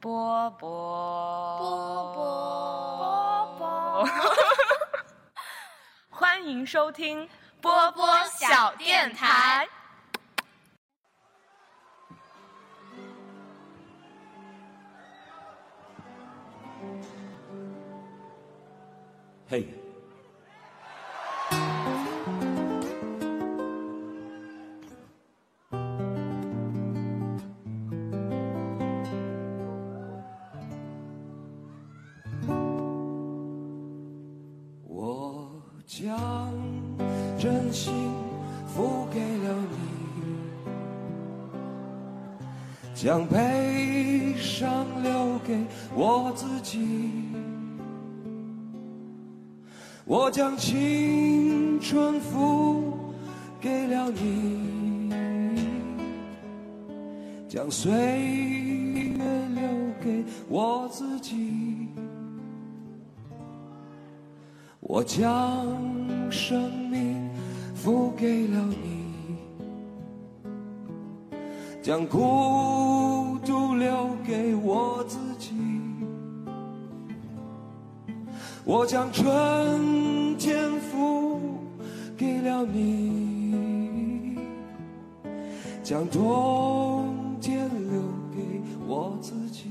波波波波波，欢迎收听波波小电台。嘿，将悲伤留给我自己。我将青春付给了你，将岁月留给我自己。我将生命付给了你，将孤独留给我自己。我将春天付给了你，将冬天留给我自己。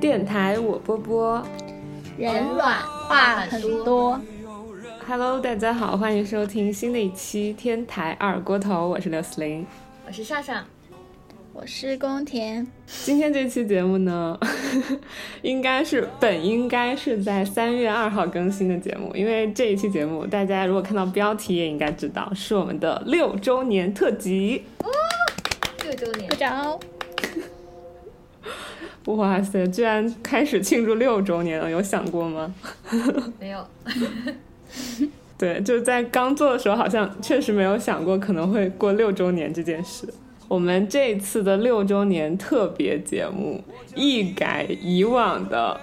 电台我波波人软话很多。，Hello，大家好，欢迎收听新的一期天台二锅头，我是刘思玲。我是上上，我是宫田，今天这期节目呢，应该是本应该是在三月二号更新的节目，因为这一期节目大家如果看到标题也应该知道是我们的六周年特辑。六周年部，长哇塞，居然开始庆祝六周年了，有想过吗？没有，对，就在刚做的时候，好像确实没有想过可能会过六周年这件事。我们这次的六周年特别节目，一改以往的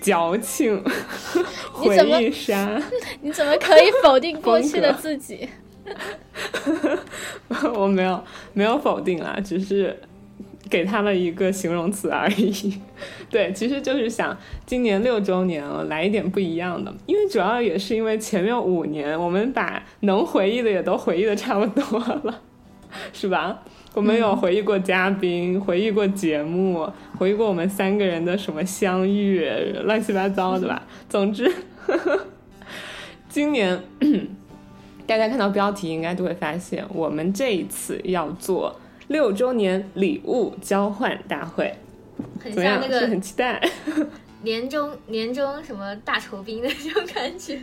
矫情 回忆杀，你怎么可以否定过去的自己？我没有没有否定啦，只是给他了一个形容词而已。对，其实就是想今年六周年了，来一点不一样的，因为主要也是因为前面五年我们把能回忆的也都回忆的差不多了，是吧？我们有回忆过嘉宾，回忆过节目，回忆过我们三个人的什么相遇，乱七八糟的吧。总之，今年大家看到标题应该都会发现，我们这一次要做六周年礼物交换大会，很怎么样？像那个是很期待。年终年终什么大酬宾的那种感觉。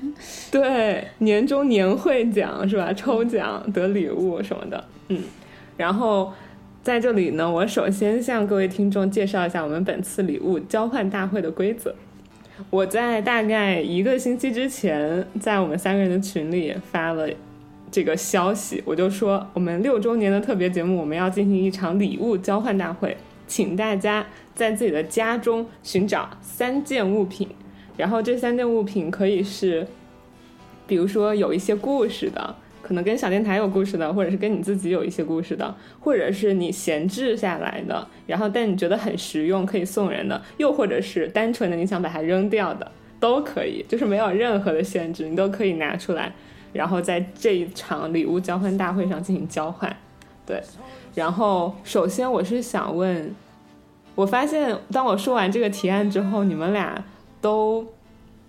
对，年终年会奖是吧？抽奖得礼物什么的，嗯。然后在这里呢，我首先向各位听众介绍一下我们本次礼物交换大会的规则。我在大概一个星期之前，在我们三个人的群里发了这个消息，我就说我们六周年的特别节目，我们要进行一场礼物交换大会，请大家在自己的家中寻找三件物品，然后这三件物品可以是，比如说有一些故事的，可能跟小电台有故事的，或者是跟你自己有一些故事的，或者是你闲置下来的，然后但你觉得很实用，可以送人的，又或者是单纯的你想把它扔掉的，都可以，就是没有任何的限制，你都可以拿出来，然后在这一场礼物交换大会上进行交换。对，然后首先我是想问，我发现当我说完这个提案之后，你们俩都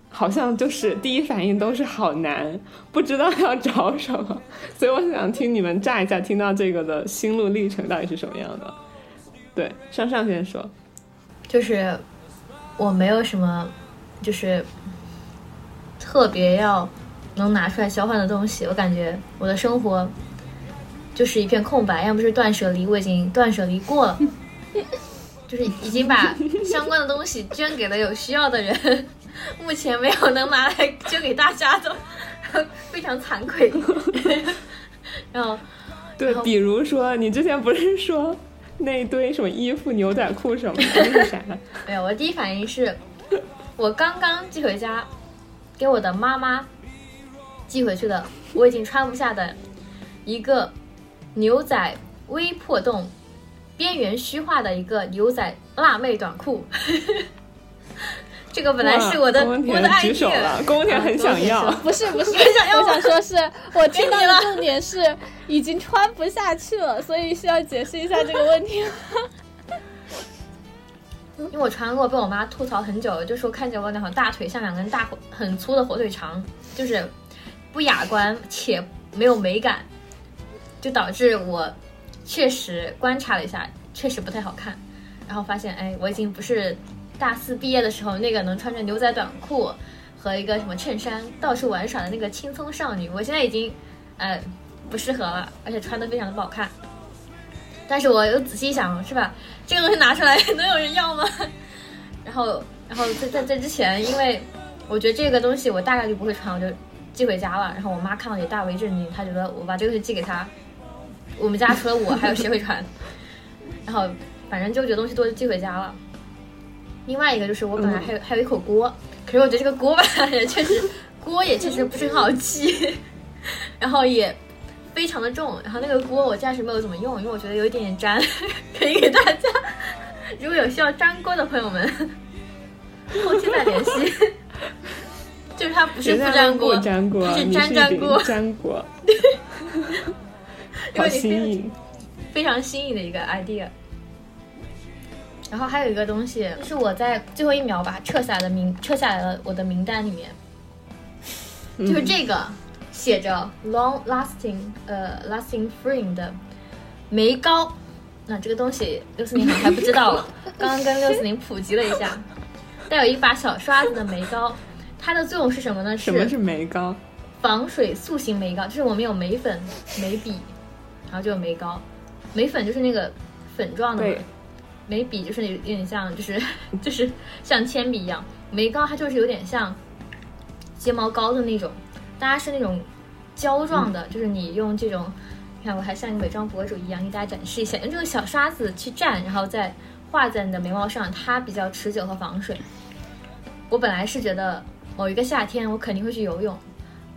好像就是第一反应都是好难，不知道要找什么，所以我想听你们乍一下听到这个的心路历程到底是什么样的。对，上上先说，就是我没有什么，就是特别要能拿出来交换的东西。我感觉我的生活就是一片空白，要么是断舍离，我已经断舍离过了，就是已经把相关的东西捐给了有需要的人，目前没有能拿来捐给大家的，非常惭愧。然后对比如说你之前不是说那一堆什么衣服、牛仔裤什么的，那是啥？没有，我第一反应是，我刚刚寄回家，给我的妈妈寄回去的，我已经穿不下的一个牛仔微破洞边缘虚化的一个牛仔辣妹短裤。这个本来是我的我的爱举手 idea，了，宫田很想要啊。不是不是，想要我想说是我听到给你了的重点是已经穿不下去了，所以需要解释一下这个问题。因为我穿过，被我妈吐槽很久，就说看见我两条大腿像两根大火很粗的火腿肠，就是不雅观且没有美感，就导致我确实观察了一下，确实不太好看。然后发现，哎，我已经不是大四毕业的时候那个能穿着牛仔短裤和一个什么衬衫到处玩耍的那个轻松少女，我现在已经，呃，不适合了，而且穿的非常的不好看。但是我又仔细想，是吧？这个东西拿出来 能有人要吗？然后，然后在在在之前，因为我觉得这个东西我大概率不会穿，我就寄回家了。然后我妈看到也大为震惊，她觉得我把这个东西寄给她，我们家除了我还有谁会穿？然后反正就觉得东西多就寄回家了。另外一个就是我本来还有、还有一口锅，可是我觉得这个锅吧 也确实锅也确实不是很好寄，然后也非常的重，然后那个锅我暂时没有怎么用，因为我觉得有一点点粘，可以给大家，如果有需要粘锅的朋友们，后期再联系。就是它不是不粘锅，它是粘粘锅，粘锅，因非新颖。非常新颖的一个 idea。然后还有一个东西，是我在最后一秒把它撤下来的名，撤下来了我的名单里面，就是这个写着 long lasting 呃 lasting frame 的眉膏。那这个东西六四零可能还不知道，刚刚跟六四零普及了一下，带有一把小刷子的眉膏，它的作用是什么呢？什么是眉膏？防水塑形眉膏，就是我们有眉粉、眉笔，然后就有眉膏。眉粉就是那个粉状的嘛，眉笔就是有点像，就是 就是像铅笔一样。眉膏它就是有点像睫毛膏的那种，大家是那种胶状的，就是你用这种，你看我还像一个美妆博主一样给大家展示一下，用这个小刷子去蘸，然后再画在你的眉毛上，它比较持久和防水。我本来是觉得某一个夏天我肯定会去游泳，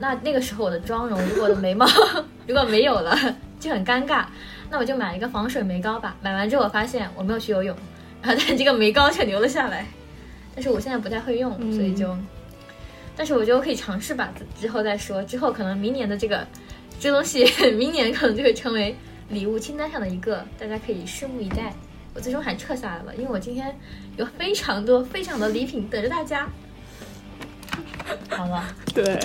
那那个时候我的妆容，如果我的眉毛 如果没有了，就很尴尬。那我就买一个防水眉膏吧。买完之后我发现我没有去游泳，然后但这个眉膏却留了下来。但是我现在不太会用，所以就，但是我觉得我可以尝试吧，之后再说。之后可能明年的这个这东西，明年可能就会成为礼物清单上的一个，大家可以拭目以待。我最终还撤下来了，因为我今天有非常多非常的礼品等着大家。好了，对，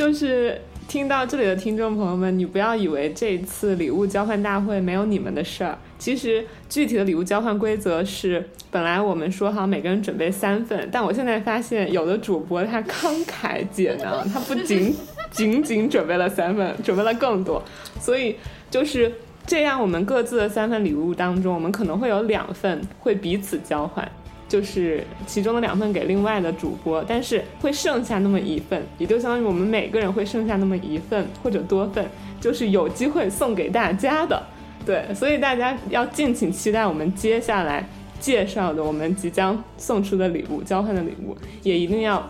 就是听到这里的听众朋友们，你不要以为这次礼物交换大会没有你们的事儿。其实具体的礼物交换规则是，本来我们说好每个人准备三份，但我现在发现有的主播他慷慨解囊，他不仅 仅仅准备了三份，准备了更多，所以就是这样，我们各自的三份礼物当中，我们可能会有两份会彼此交换。就是其中的两份给另外的主播，但是会剩下那么一份，也就相当于我们每个人会剩下那么一份或者多份，就是有机会送给大家的。对，所以大家要敬请期待我们接下来介绍的我们即将送出的礼物、交换的礼物，也一定要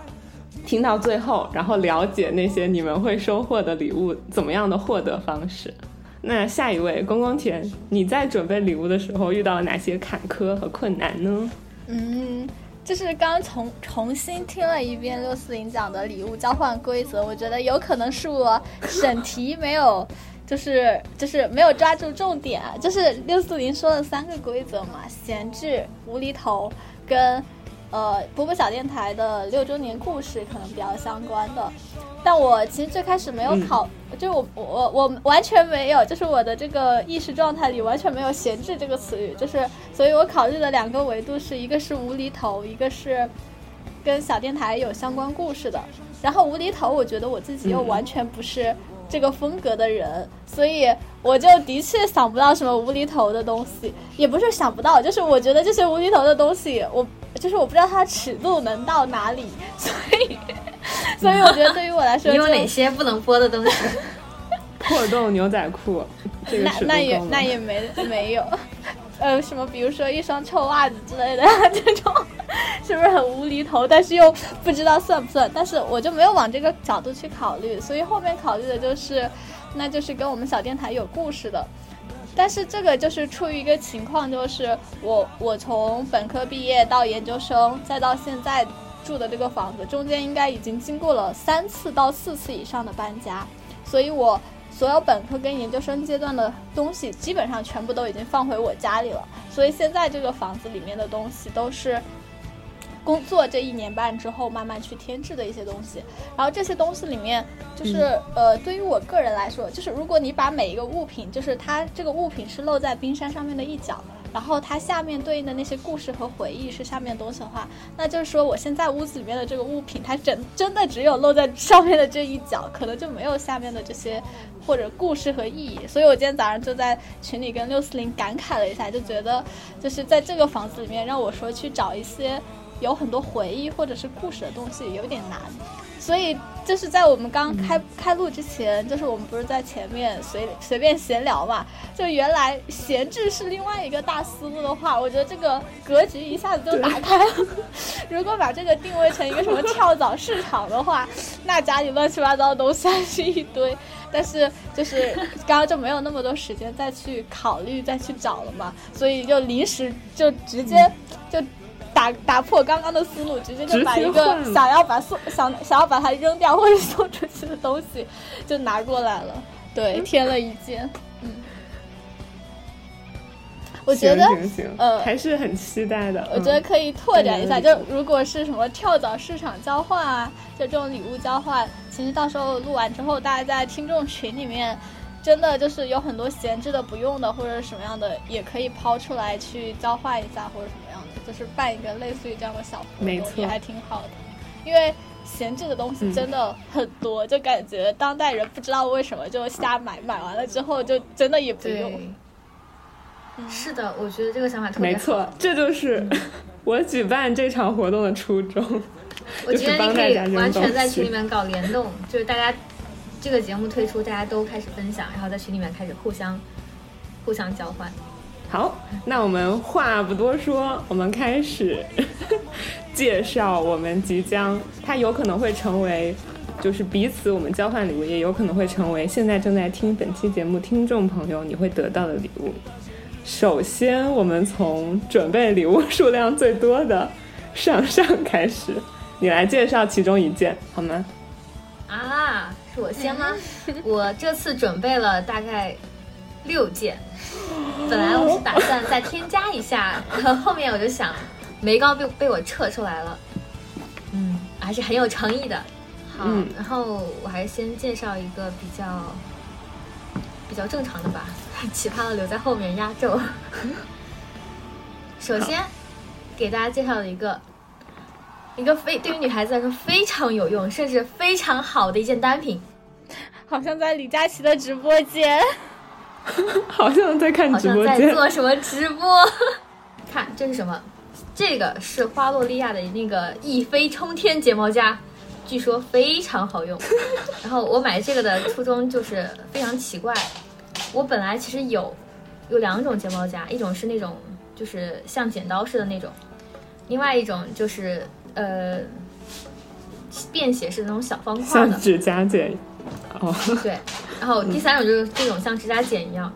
听到最后，然后了解那些你们会收获的礼物怎么样的获得方式。那下一位公公田，你在准备礼物的时候遇到了哪些坎坷和困难呢？嗯，就是刚重重新听了一遍六四零讲的礼物交换规则，我觉得有可能是我审题没有，就是就是没有抓住重点。就是六四零说了三个规则嘛，闲置、无厘头跟呃波波小电台的六周年故事可能比较相关的。但我其实最开始没有考，就我我我完全没有，就是我的这个意识状态里完全没有“闲置”这个词语，就是所以我考虑的两个维度是一个是无厘头，一个是跟小电台有相关故事的。然后无厘头，我觉得我自己又完全不是这个风格的人，所以我就的确想不到什么无厘头的东西，也不是想不到，就是我觉得这些无厘头的东西，我就是我不知道它尺度能到哪里，所以。所以我觉得对于我来说，你有哪些不能播的东西？破洞牛仔裤，这个那尺度那也那也没没有，呃，什么比如说一双臭袜子之类的 这种，是不是很无厘头？但是又不知道算不算，但是我就没有往这个角度去考虑，所以后面考虑的就是，那就是跟我们小电台有故事的。但是这个就是出于一个情况，就是我我从本科毕业到研究生，再到现在住的这个房子，中间应该已经经过了三次到四次以上的搬家，所以我所有本科跟研究生阶段的东西，基本上全部都已经放回我家里了。所以现在这个房子里面的东西都是。工作这一年半之后，慢慢去添置的一些东西，然后这些东西里面，就是、呃，对于我个人来说，就是如果你把每一个物品，就是它这个物品是露在冰山上面的一角，然后它下面对应的那些故事和回忆是下面东西的话，那就是说我现在屋子里面的这个物品，它真真的只有露在上面的这一角，可能就没有下面的这些或者故事和意义。所以我今天早上就在群里跟六四零感慨了一下，就觉得就是在这个房子里面，让我说去找一些。有很多回忆或者是故事的东西有点难，所以就是在我们刚开、开录之前，就是我们不是在前面随随便闲聊嘛？就原来闲置是另外一个大思路的话，我觉得这个格局一下子就打开了。如果把这个定位成一个什么跳蚤市场的话，那家里乱七八糟的东西还是一堆。但是就是刚刚就没有那么多时间再去考虑、再去找了嘛，所以就临时就直接就。打打破刚刚的思路，直接就把一个想要把送想想要把它扔掉或者送出去的东西就拿过来了，对，添了一件，嗯，我觉得呃还是很期待的。我觉得可以拓展一下，对就如果是什么跳蚤市场交换啊，就这种礼物交换，其实到时候录完之后，大家在听众群里面。真的就是有很多闲置的、不用的或者什么样的，也可以抛出来去交换一下，或者什么就是办一个类似于这样的小活动，没错也还挺好的。因为闲置的东西真的很多，就感觉当代人不知道为什么就瞎买，买完了之后就真的也不用。是的，我觉得这个想法特别好。没错，这就是 我举办这场活动的初衷。我觉得你可以完全在群里面搞联动，就是大家这个节目推出，大家都开始分享，然后在群里面开始互相互相交换。好，那我们话不多说，我们开始 介绍我们即将，它有可能会成为，就是彼此我们交换礼物，也有可能会成为现在正在听本期节目听众朋友你会得到的礼物。首先，我们从准备礼物数量最多的上上开始，你来介绍其中一件好吗？啊，是我先吗？我这次准备了大概六件，本来我是打算再添加一下，后面我就想眉膏被被我撤出来了，嗯，还是很有诚意的。好，嗯然后我还是先介绍一个比较比较正常的吧，奇葩的留在后面压轴。首先给大家介绍的一个一个非对于女孩子来说非常有用，甚至非常好的一件单品，好像在李佳琦的直播间，好像在看好像在直播间，做什么直播。看这是什么？这个是花洛莉亚的那个一飞冲天睫毛夹，据说非常好用。然后我买这个的初衷就是非常奇怪，我本来其实有有两种睫毛夹，一种是那种就是像剪刀似的那种，另外一种就是呃便携式的那种小方块的。像指甲剪。哦，对，然后第三种就是这种像指甲剪一样，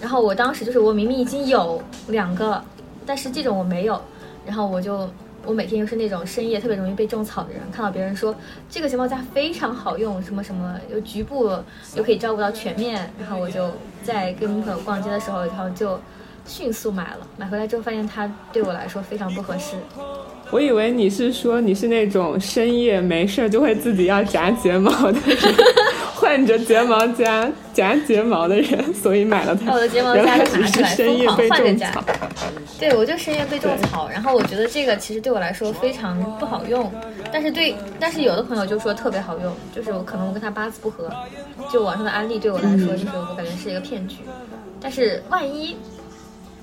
然后我当时就是我明明已经有两个，但是这种我没有，然后我就我每天又是那种深夜特别容易被种草的人，看到别人说这个睫毛夹非常好用，什么什么又局部又可以照顾到全面，然后我就在跟朋友逛街的时候，然后就迅速买了，买回来之后发现它对我来说非常不合适，我以为你是说你是那种深夜没事儿就会自己要夹睫毛的人，换着睫毛夹夹睫毛的人，所以买了它。把我的睫毛原夹拿出来深夜被疯狂换着夹种草。对，我就深夜被种草，然后我觉得这个其实对我来说非常不好用，但是对，但是有的朋友就说特别好用，就是我可能我跟他八字不合，就网上的安利对我来说就是我感觉是一个骗局，但是万一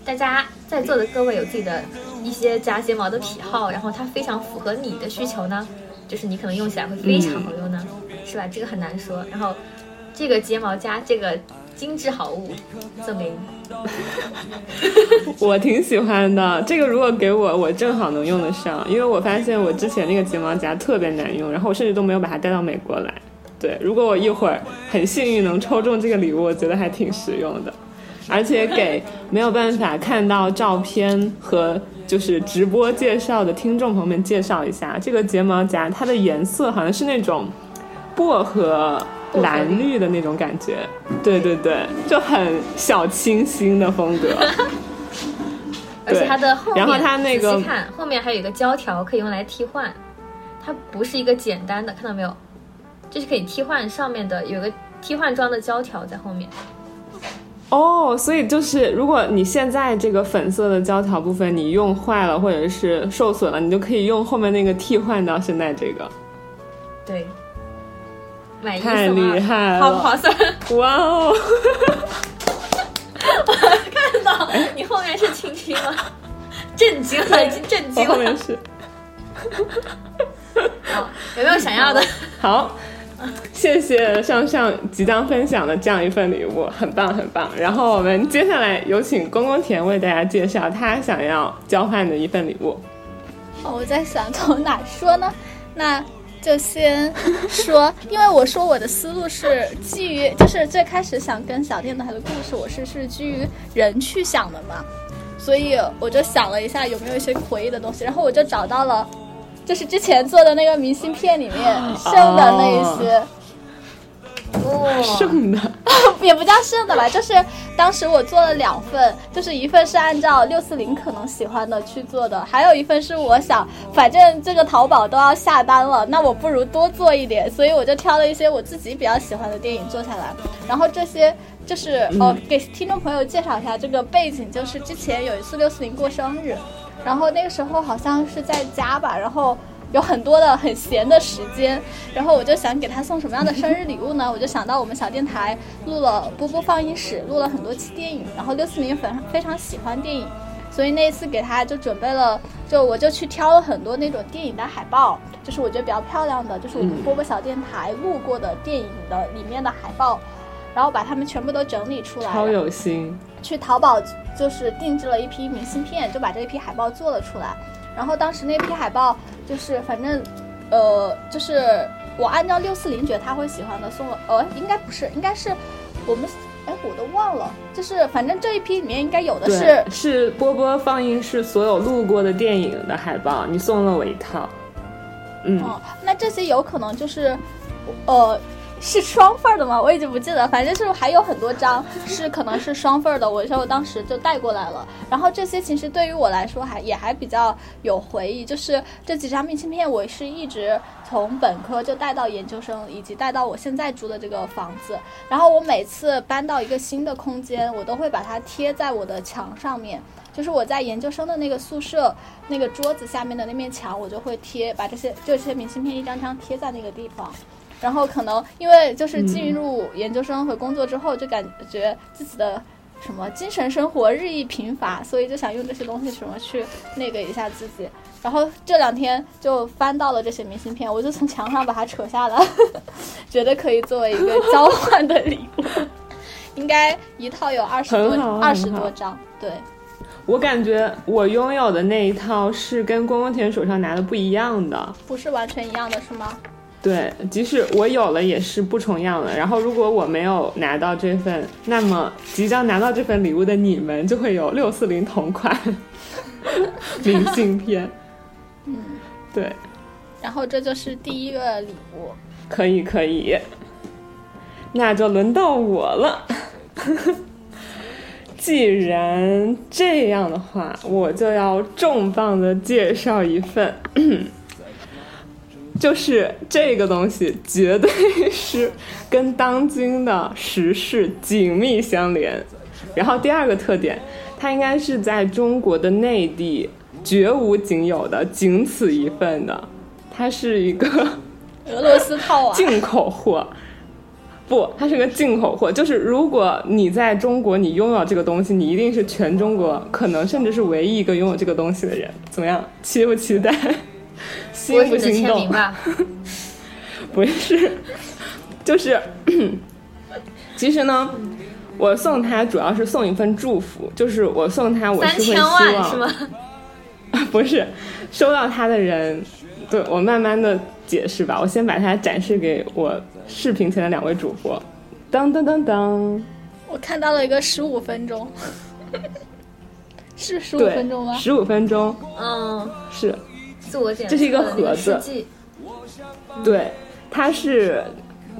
大家在座的各位有自己的一些夹睫毛的癖好，然后它非常符合你的需求呢，就是你可能用起来会非常好用呢，是吧？这个很难说。然后这个睫毛夹这个精致好物赠给你。我挺喜欢的，这个如果给我，我正好能用得上，因为我发现我之前那个睫毛夹特别难用，然后我甚至都没有把它带到美国来。对，如果我一会儿很幸运能抽中这个礼物，我觉得还挺实用的。而且给没有办法看到照片和就是直播介绍的听众朋友们介绍一下，这个睫毛夹它的颜色好像是那种薄荷蓝绿的那种感觉，对对对，就很小清新的风格。而且它的后面，然后它那个仔细看后面还有一个胶条可以用来替换，它不是一个简单的，看到没有？这是可以替换上面的有个替换装的胶条在后面。哦，所以就是如果你现在这个粉色的胶条部分你用坏了或者是受损了，你就可以用后面那个替换到现在这个，对，买一太送二，厉害了，划不划算？哇哦！我看到你后面是青青吗？震惊了，已经震惊了后面。是好，有没有想要的？好，谢谢上上即将分享的这样一份礼物，很棒很棒。然后我们接下来有请公公田为大家介绍他想要交换的一份礼物。哦我在想从哪说呢？那就先说，因为我说我的思路是基于，就是最开始想跟小电台的故事，我是是基于人去想的嘛，所以我就想了一下有没有一些回忆的东西，然后我就找到了，就是之前做的那个明信片里面剩的那一些。哦，剩的，也不叫剩的吧，就是当时我做了两份，就是一份是按照六四零可能喜欢的去做的，还有一份是我想，反正这个淘宝都要下单了，那我不如多做一点，所以我就挑了一些我自己比较喜欢的电影做下来，然后这些。就是哦，给听众朋友介绍一下这个背景，就是之前有一次六四零过生日，然后那个时候好像是在家吧，然后有很多的很闲的时间，然后我就想给他送什么样的生日礼物呢？我就想到我们小电台录了波波放映室，录了很多期电影，然后六四零粉非常喜欢电影，所以那一次给他就准备了，就我就去挑了很多那种电影的海报，就是我觉得比较漂亮的，就是我们波波小电台录过的电影的里面的海报。然后把它们全部都整理出来，超有心。去淘宝就是定制了一批明信片，就把这一批海报做了出来。然后当时那批海报就是反正，呃，就是我按照六四零觉得他会喜欢的送了，呃，应该不是，应该是我们，哎，我都忘了，就是反正这一批里面应该有的是，是波波放映室所有录过的电影的海报，你送了我一套。嗯，哦，那这些有可能就是，呃。是双份儿的吗？我已经不记得，反正就是还有很多张是可能是双份儿的，我就当时就带过来了。然后这些其实对于我来说还也还比较有回忆，就是这几张明信片我是一直从本科就带到研究生，以及带到我现在住的这个房子。然后我每次搬到一个新的空间，我都会把它贴在我的墙上面。就是我在研究生的那个宿舍那个桌子下面的那面墙，我就会贴把这些这些明信片一张张贴在那个地方。然后可能因为就是进入研究生和工作之后，就感觉自己的什么精神生活日益贫乏，所以就想用这些东西什么去那个一下自己。然后这两天就翻到了这些明信片，我就从墙上把它扯下来，觉得可以作为一个交换的礼物。应该一套有二十多二十多张，对。我感觉我拥有的那一套是跟公公田手上拿的不一样的。不是完全一样的是吗？对，即使我有了，也是不重样的。然后，如果我没有拿到这份，那么即将拿到这份礼物的你们就会有六四零同款 明信片。嗯，对，然后这就是第一个礼物。可以可以，那就轮到我了。既然这样的话，我就要重磅的介绍一份，就是这个东西绝对是跟当今的时事紧密相连。然后第二个特点，它应该是在中国的内地绝无仅有的，仅此一份的。它是一个俄罗斯套娃，进口货。不，它是个进口货。就是如果你在中国，你拥有这个东西，你一定是全中国可能甚至是唯一一个拥有这个东西的人。怎么样？期不期待？不会心心动是签名？吧？不是，就是，其实呢，我送他主要是送一份祝福，就是我送他，我三是会希望是吗？不是，收到他的人，对我慢慢的解释吧。我先把它展示给我视频前的两位主播。当当当当，我看到了一个十五分钟，是十五分钟吗？十五分钟嗯，是自我检测这是一个盒子对，它是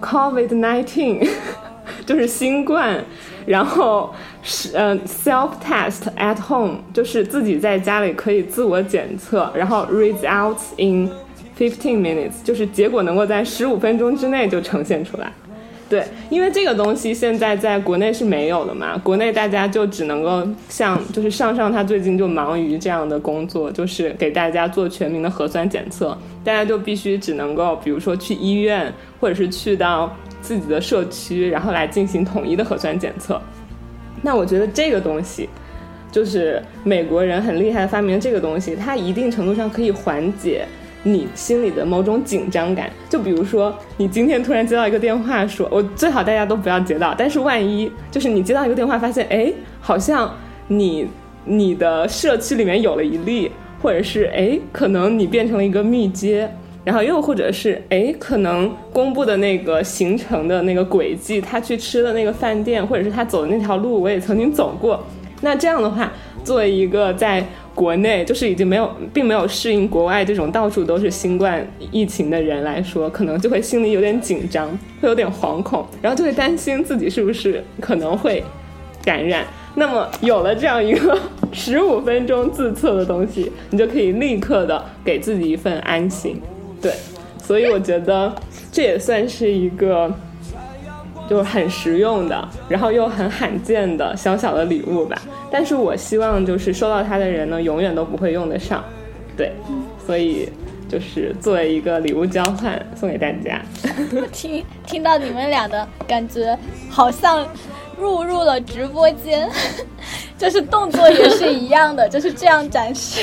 COVID nineteen，就是新冠，然后是呃 self test at home，就是自己在家里可以自我检测，然后 results in fifteen minutes，就是结果能够在十五分钟之内就呈现出来。对，因为这个东西现在在国内是没有的嘛，国内大家就只能够像就是上上他最近就忙于这样的工作，就是给大家做全民的核酸检测，大家就必须只能够比如说去医院，或者是去到自己的社区，然后来进行统一的核酸检测。那我觉得这个东西。就是美国人很厉害发明这个东西，它一定程度上可以缓解你心里的某种紧张感。就比如说，你今天突然接到一个电话说，我最好大家都不要接到，但是万一就是你接到一个电话，发现哎，好像你你的社区里面有了一例，或者是哎，可能你变成了一个密接。然后又或者是哎，可能公布的那个行程的那个轨迹，他去吃的那个饭店，或者是他走的那条路，我也曾经走过。那这样的话，作为一个在国内就是已经没有并没有适应国外这种到处都是新冠疫情的人来说，可能就会心里有点紧张，会有点惶恐，然后就会担心自己是不是可能会感染。那么有了这样一个十五分钟自测的东西，你就可以立刻的给自己一份安心。对，所以我觉得这也算是一个。就是很实用的，然后又很罕见的小小的礼物吧。但是我希望就是收到它的人呢，永远都不会用得上。对，所以就是作为一个礼物交换送给大家。听听到你们俩的感觉，好像入入了直播间，就是动作也是一样的，就是这样展示。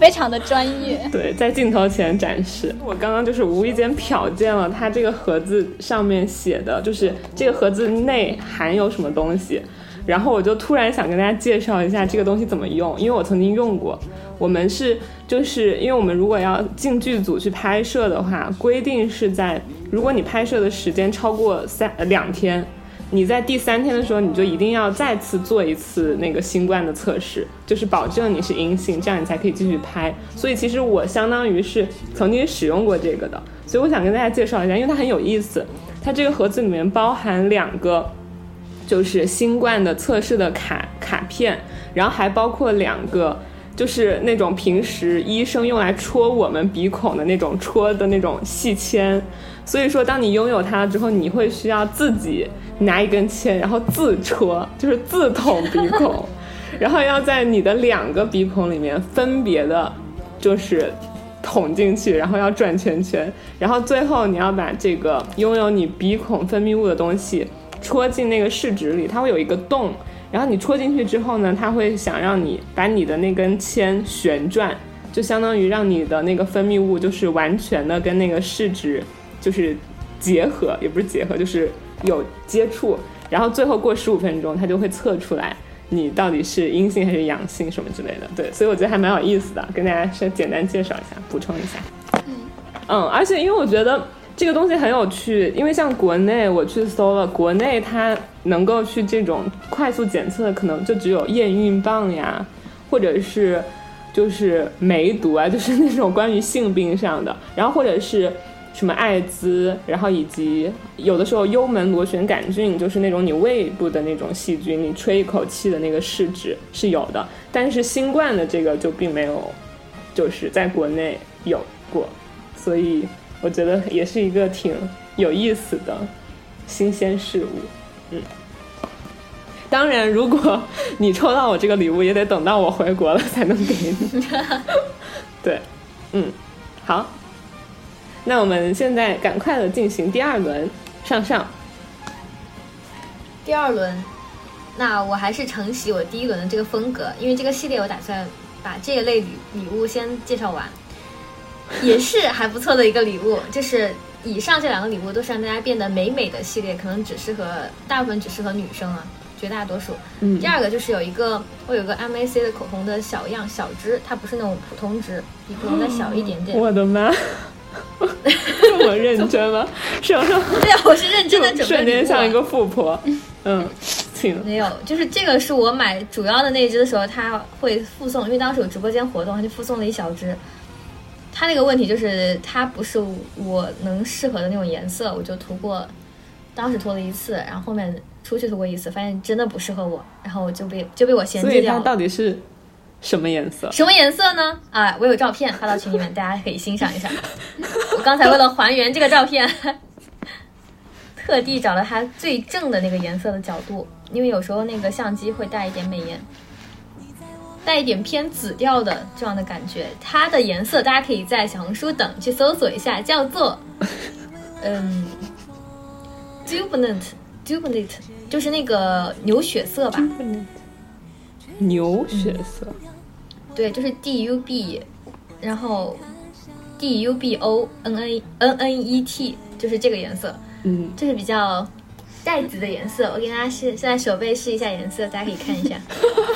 非常的专业，对，在镜头前展示。我刚刚就是无意间瞟见了它这个盒子上面写的，就是这个盒子内含有什么东西，然后我就突然想跟大家介绍一下这个东西怎么用，因为我曾经用过。我们是就是因为我们如果要进剧组去拍摄的话，规定是在如果你拍摄的时间超过三两天。你在第三天的时候，你就一定要再次做一次那个新冠的测试，就是保证你是阴性，这样你才可以继续拍。所以其实我相当于是曾经使用过这个的，所以我想跟大家介绍一下，因为它很有意思。它这个盒子里面包含两个，就是新冠的测试的卡卡片，然后还包括两个，就是那种平时医生用来戳我们鼻孔的那种戳的那种细铅。所以说，当你拥有它了之后，你会需要自己。拿一根签，然后自戳，就是自捅鼻孔，然后要在你的两个鼻孔里面分别的，就是捅进去，然后要转圈圈，然后最后你要把这个拥有你鼻孔分泌物的东西戳进那个试纸里，它会有一个洞，然后你戳进去之后呢，它会想让你把你的那根签旋转，就相当于让你的那个分泌物就是完全的跟那个试纸就是结合，也不是结合，就是。有接触，然后最后过十五分钟，它就会测出来你到底是阴性还是阳性什么之类的。对，所以我觉得还蛮有意思的，跟大家先简单介绍一下，补充一下。嗯嗯，而且因为我觉得这个东西很有趣，因为像国内我去搜了，国内它能够去这种快速检测的，可能就只有验孕棒呀，或者是就是梅毒啊，就是那种关于性病上的，然后或者是。什么艾滋，然后以及有的时候幽门螺旋杆菌，就是那种你胃部的那种细菌，你吹一口气的那个试纸是有的，但是新冠的这个就并没有，就是在国内有过，所以我觉得也是一个挺有意思的新鲜事物。嗯，当然，如果你抽到我这个礼物，也得等到我回国了才能给你。对，嗯，好。那我们现在赶快的进行第二轮上上。第二轮，那我还是承袭我第一轮的这个风格，因为这个系列我打算把这一类礼礼物先介绍完，也是还不错的一个礼物。就是以上这两个礼物都是让大家变得美美的系列，可能只适合大部分只适合女生啊，绝大多数。嗯。第二个就是有一个我有个 MAC 的口红的小样小支，它不是那种普通支，比普通的小一点点。我的妈！这么认真吗？是我说，对啊，我是认真的准备。瞬间像一个富婆。嗯，请没有，就是这个是我买主要的那一只的时候，它会附送，因为当时有直播间活动，它就附送了一小只。它那个问题就是它不是我能适合的那种颜色，我就涂过，当时涂了一次，然后后面出去涂过一次，发现真的不适合我，然后我就被就被我嫌所以它弃掉了。到底是什么颜色？什么颜色呢？啊，我有照片发到群里面，大家可以欣赏一下。我刚才为了还原这个照片，特地找了它最正的那个颜色的角度，因为有时候那个相机会带一点美颜，带一点偏紫调的这样的感觉。它的颜色大家可以在小红书等去搜索一下，叫做 嗯 dubnate dubnate，就是那个牛血色吧。牛血色。对，就是 D U B，然后 D U B O N A N N E T，就是这个颜色，嗯，这是比较带紫的颜色。我给大家试，现在手背试一下颜色，大家可以看一下。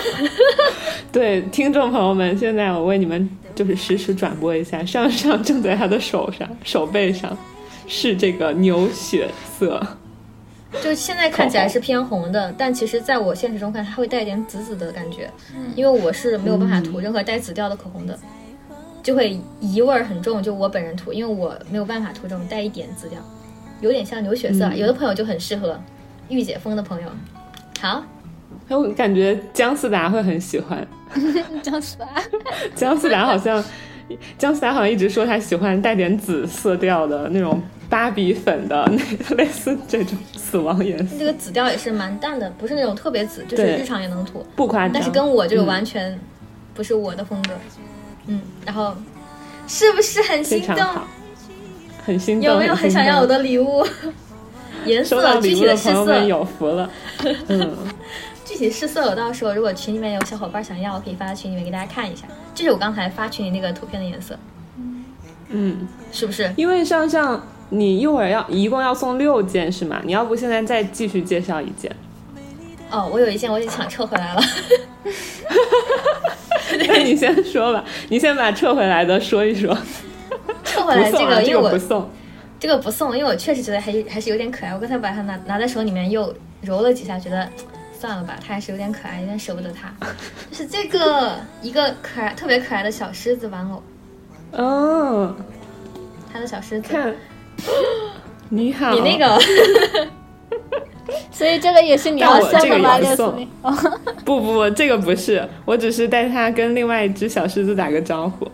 对，听众朋友们，现在我为你们就是实时转播一下，上上正在他的手上、手背上是这个牛血色。就现在看起来是偏红的，但其实在我现实中看，它会带一点紫紫的感觉，因为我是没有办法涂任何带紫调的口红的，就会疑味儿很重。就我本人涂，因为我没有办法涂这种带一点紫调，有点像牛血色。嗯有的朋友就很适合，御姐风的朋友。好，哎，我感觉姜思达会很喜欢。姜思达。姜思达好像，姜思达好像一直说他喜欢带点紫色调的那种芭比粉的那 类似这种死亡颜色，这个紫调也是蛮淡的，不是那种特别紫，就是日常也能涂。不夸张。但是跟我这个嗯完全不是我的风格。嗯，然后是不是很心动？很心动。有没有很想要我的礼物？颜色具体的试色，有福了。嗯，具体试色我到时候如果群里面有小伙伴想要，我可以发到群里面给大家看一下。这是我刚才发群里那个图片的颜色，嗯，是不是？因为上上你一会儿要一共要送六件是吗？你要不现在再继续介绍一件？哦，我有一件我已经想撤回来了。那你先说吧，你先把撤回来的说一说。撤回来这个，因为我个不送。这个不送，因为我确实觉得还还是有点可爱。我刚才把它拿拿在手里面又揉了几下，觉得算了吧，它还是有点可爱，有点舍不得它。就是这个一个可爱、特别可爱的小狮子玩偶，哦，它的小狮子。看，你好，你那个 所以这个也是你要送的吗？六四零。哦，不不不，这个不是，我只是带他跟另外一只小狮子打个招呼。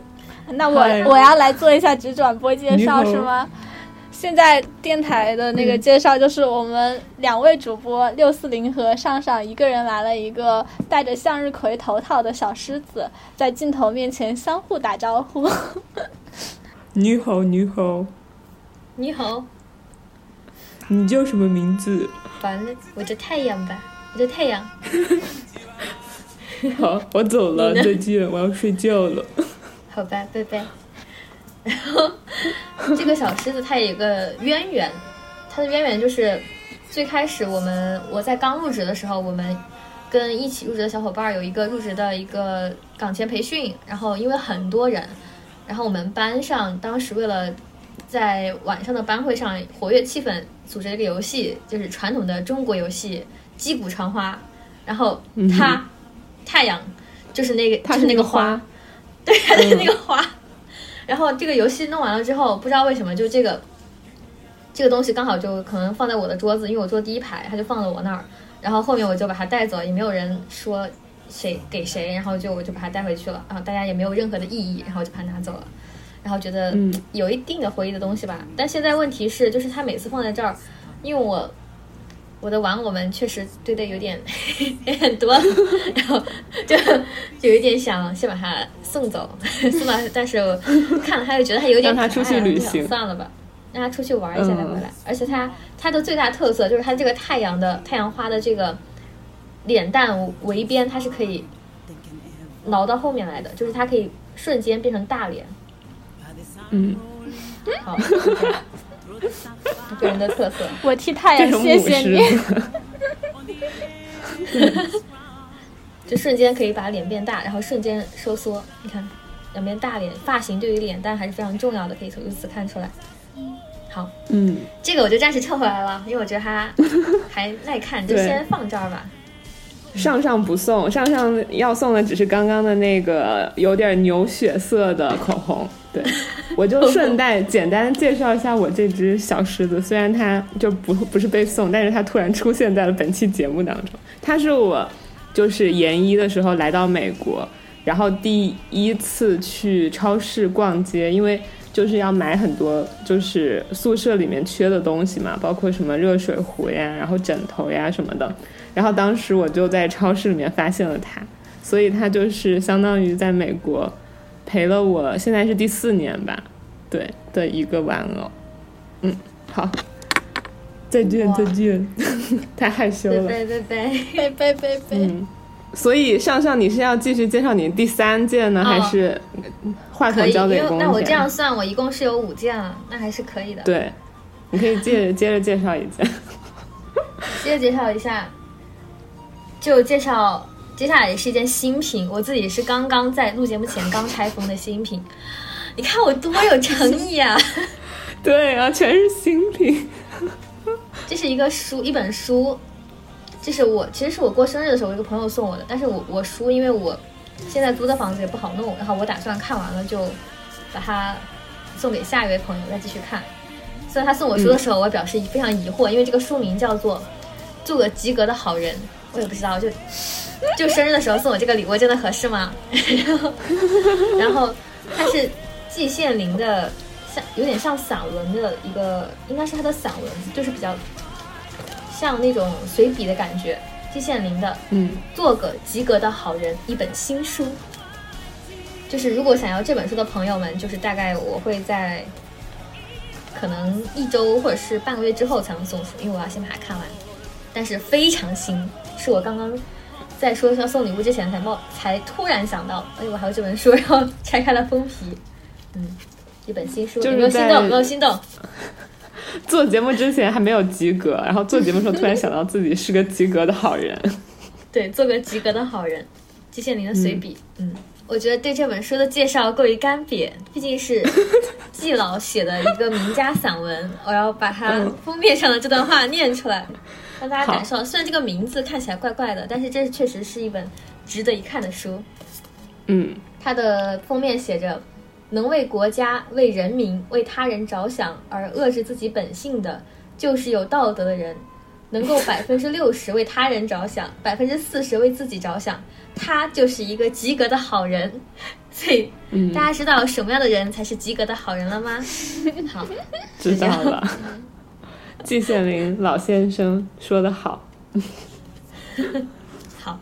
那我嗨我要来做一下直转播介绍是吗？现在电台的那个介绍就是我们两位主播六四零和上上一个人来了一个戴着向日葵头套的小狮子，在镜头面前相互打招呼。你好，你好，你好，你叫什么名字？完了，我叫太阳吧，我叫太阳。好，我走了，再见，我要睡觉了。好吧，拜拜。然后这个小狮子它有一个渊源，它的渊源就是最开始我们我在刚入职的时候，我们跟一起入职的小伙伴有一个入职的一个岗前培训，然后因为很多人，然后我们班上当时为了在晚上的班会上活跃气氛，组织了一个游戏，就是传统的中国游戏击鼓传花，然后它、太阳就是那个它就是那个花花。，对，他就是那个花。然后这个游戏弄完了之后，不知道为什么就这个这个东西刚好就可能放在我的桌子，因为我坐第一排，他就放在我那儿。然后后面我就把它带走，也没有人说谁给谁，然后就我就把它带回去了。然后大家也没有任何的异议，然后我就把它拿走了。然后觉得嗯有一定的回忆的东西吧。但现在问题是，就是它每次放在这儿，因为我我的玩偶们确实堆的有点 有点多了，然后就就有一点想先把它送走，送吧。但是我看了他又觉得他有点可爱让它出去旅行算了吧，让他出去玩一下再回来。嗯而且它它的最大特色就是它这个太阳的太阳花的这个脸蛋围边，它是可以挠到后面来的，就是它可以瞬间变成大脸。嗯，好，个人的特色。我替太阳谢谢你。子。就瞬间可以把脸变大，然后瞬间收缩。你看，两边大脸，发型对于脸蛋还是非常重要的，可以从由此看出来。好，嗯，这个我就暂时撤回来了，因为我觉得它还耐看，就先放这儿吧。上上不送，上上要送的只是刚刚的那个有点牛血色的口红。对，我就顺带简单介绍一下我这只小狮子，虽然它就不不是被送，但是它突然出现在了本期节目当中。它是我就是研一的时候来到美国，然后第一次去超市逛街，因为就是要买很多就是宿舍里面缺的东西嘛，包括什么热水壶呀，然后枕头呀什么的。然后当时我就在超市里面发现了它，所以它就是相当于在美国陪了我，现在是第四年吧，对的一个玩偶。嗯，好，再见再见，太害羞了。对对对对，背背背背，嗯，所以上上你是要继续介绍你第三件呢，哦还是话。筒交给宫田？那我这样算，我一共是有五件了，那还是可以的。对，你可以接着接着介绍一件。接着介绍一下，就介绍接下来也是一件新品，我自己是刚刚在录节目前刚拆封的新品。你看我多有诚意啊！对啊，全是新品。这是一个书，一本书，这是我其实是我过生日的时候，我一个朋友送我的。但是我我书，因为我现在租的房子也不好弄，然后我打算看完了就把它送给下一位朋友再继续看。虽然他送我书的时候，我表示非常疑惑，因为这个书名叫做《做个及格的好人》，我也不知道，就就生日的时候送我这个礼物真的合适吗？然后然后它是季羡林的，像有点像散文的一个，应该是他的散文，就是比较像那种随笔的感觉。季羡林的《嗯，做个及格的好人》一本新书，就是如果想要这本书的朋友们，就是大概我会在可能一周或者是半个月之后才能送出，因为我要先把它看完。但是非常新，是我刚刚在说要送礼物之前才冒才突然想到，哎，我还有这本书，然后拆开了封皮，嗯，一本新书，就是有没有心动？有没有心动？做节目之前还没有及格，然后做节目的时候突然想到自己是个及格的好人。对，做个及格的好人，季羡林的随笔。嗯我觉得对这本书的介绍过于干瘪，毕竟是季老写的一个名家散文，我要把它嗯封面上的这段话念出来，让大家感受。虽然这个名字看起来怪怪的，但是这确实是一本值得一看的书。嗯，它的封面写着：“能为国家、为人民、为他人着想而遏制自己本性的，就是有道德的人；能够百分之六十为他人着想，百分之四十为自己着想，他就是一个及格的好人。”所以，嗯大家知道什么样的人才是及格的好人了吗？好，知道了。季羡林老先生说的好，好，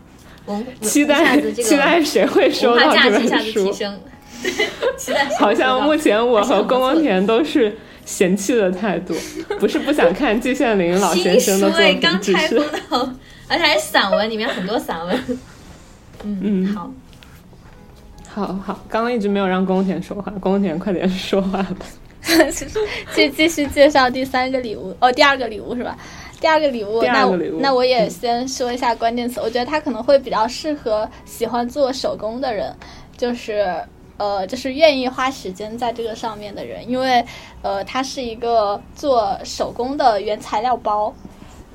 文期一下待期待谁会收到这本书。期待好像目前我和宫还是很不错的宫田都是嫌弃的态度，不是不想看季羡林老先生的作品，刚只是 拆封的哦，而且还是散文，里面很多散文。嗯，嗯好，好好，刚刚一直没有让宫田说话，宫田快点说话吧。就继续介绍第三个礼物哦，第二个礼物是吧？第二个礼物，那那我也先说一下关键词，我觉得它可能会比较适合喜欢做手工的人，就是呃，就是愿意花时间在这个上面的人，因为呃，它是一个做手工的原材料包，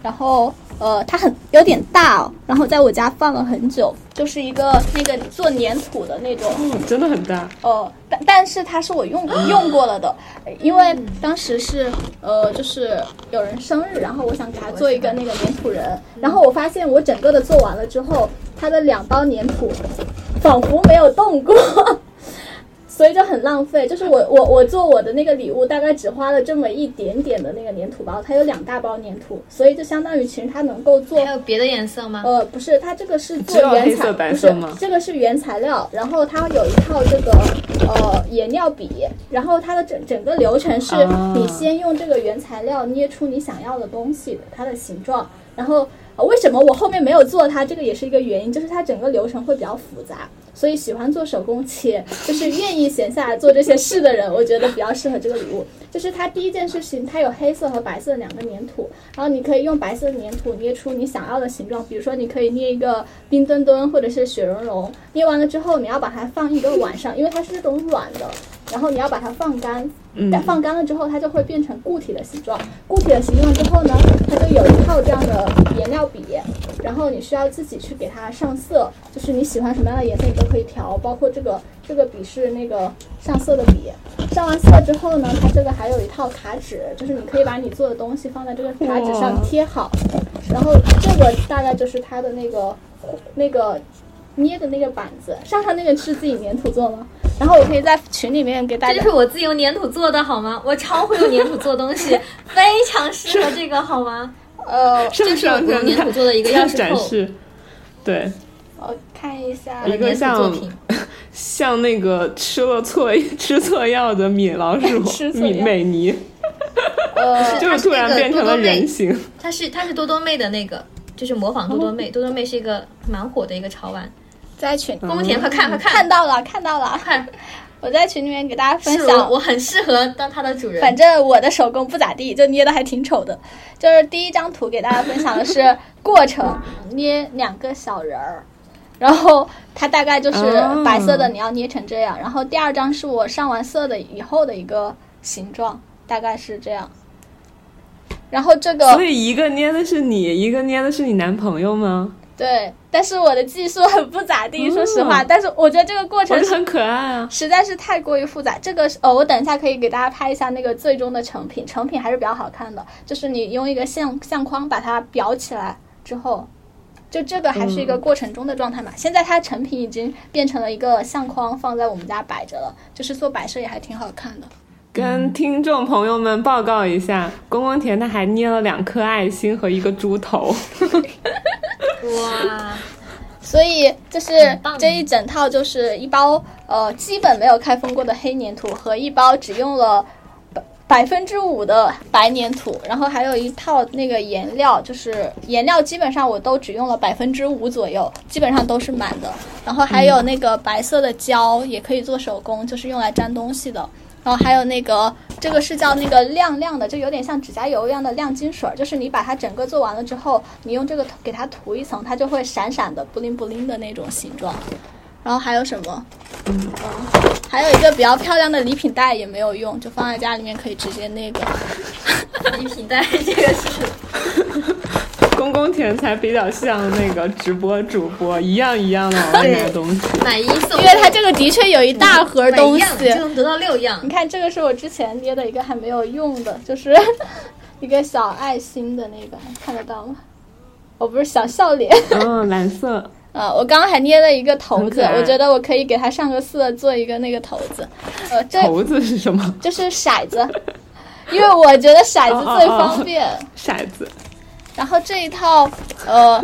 然后呃，它很有点大哦，然后在我家放了很久，就是一个那个做粘土的那种。嗯，真的很大，呃，但但是它是我用用过了的，因为当时是呃，就是有人生日，然后我想给他做一个那个粘土人，然后我发现我整个的做完了之后，它的两包粘土仿佛没有动过。所以就很浪费，就是我我我做我的那个礼物，大概只花了这么一点点的那个粘土包，它有两大包粘土，所以就相当于其实它能够做还有别的颜色吗？呃，不是，它这个是做只有黑原材，色白不是色吗这个是原材料，然后它有一套这个呃颜料笔，然后它的整整个流程是啊你先用这个原材料捏出你想要的东西的它的形状，然后、呃、为什么我后面没有做它，这个也是一个原因，就是它整个流程会比较复杂。所以喜欢做手工且就是愿意闲下来做这些事的人，我觉得比较适合这个礼物。就是它第一件事情，它有黑色和白色两个粘土，然后你可以用白色的粘土捏出你想要的形状，比如说你可以捏一个冰墩墩或者是雪融融，捏完了之后你要把它放一个晚上，因为它是那种软的，然后你要把它放干，嗯但放干了之后，它就会变成固体的形状。固体的形状之后呢，它就有一套这样的颜料笔，然后你需要自己去给它上色，就是你喜欢什么样的颜色你都可以调，包括这个这个笔是那个上色的笔。上完色之后呢，它这个还有一套卡纸，就是你可以把你做的东西放在这个卡纸上贴好，然后这个大概就是它的那个那个捏的那个板子，上上那个是自己粘土做吗？然后我可以在群里面给大家这就是我自己用粘土做的好吗？我超会用粘土做东西，非常适合这个好吗？呃，上这是我用粘土做的一个钥匙扣，展示，对，我看一下，一个像品。像那个吃了错 吃错药的米老鼠米 吃错药美妮，呃，就是突然变成了人形。它是它是多多妹的那个，就是模仿多多妹。多多妹是一个蛮火的一个潮玩。在群嗯宫田，快看快看，看到了，看到了，看，我在群里面给大家分享我。很适合当它的主人。反正我的手工不咋地，就捏的还挺丑的。就是第一张图给大家分享的是过程，捏两个小人儿，然后它大概就是哦白色的，你要捏成这样。然后第二张是我上完色的以后的一个形状，大概是这样。然后这个所以一个捏的是你，一个捏的是你男朋友吗？对，但是我的技术很不咋地，说实话。哦但是我觉得这个过程很可爱啊。实在是太过于复杂。这个是呃，我等一下可以给大家拍一下那个最终的成品，成品还是比较好看的。就是你用一个相相框把它裱起来之后，就这个还是一个过程中的状态嘛。现在它成品已经变成了一个相框，放在我们家摆着了，就是做摆设也还挺好看的。跟听众朋友们报告一下，公公甜他还捏了两颗爱心和一个猪头。哇，所以就是这一整套就是一包呃基本没有开封过的黑粘土和一包只用了百分之五的白粘土，然后还有一套那个颜料，就是颜料基本上我都只用了百分之五左右，基本上都是满的。然后还有那个白色的胶也可以做手工，就是用来粘东西的。然后还有那个，这个是叫那个亮亮的，就有点像指甲油一样的亮金水儿，就是你把它整个做完了之后，你用这个给它涂一层，它就会闪闪的、布灵布灵的那种形状。然后还有什么？嗯，还有一个比较漂亮的礼品袋也没有用，就放在家里面可以直接那个。礼品袋这个是 公公甜才比较像那个直播主播，一样一样的往外买东西。买一送因为它这个的确有一大盒东西。就能得到六样你。看，这个是我之前捏的一个还没有用的，就是 一个小爱心的那个，看得到吗？我不是小笑脸。嗯，蓝色。呃，我刚刚还捏了一个头子，我觉得我可以给它上个色，做一个那个头子。呃，这头子是什么？就是骰子，因为我觉得骰子最方便。骰子。然后这一套，呃，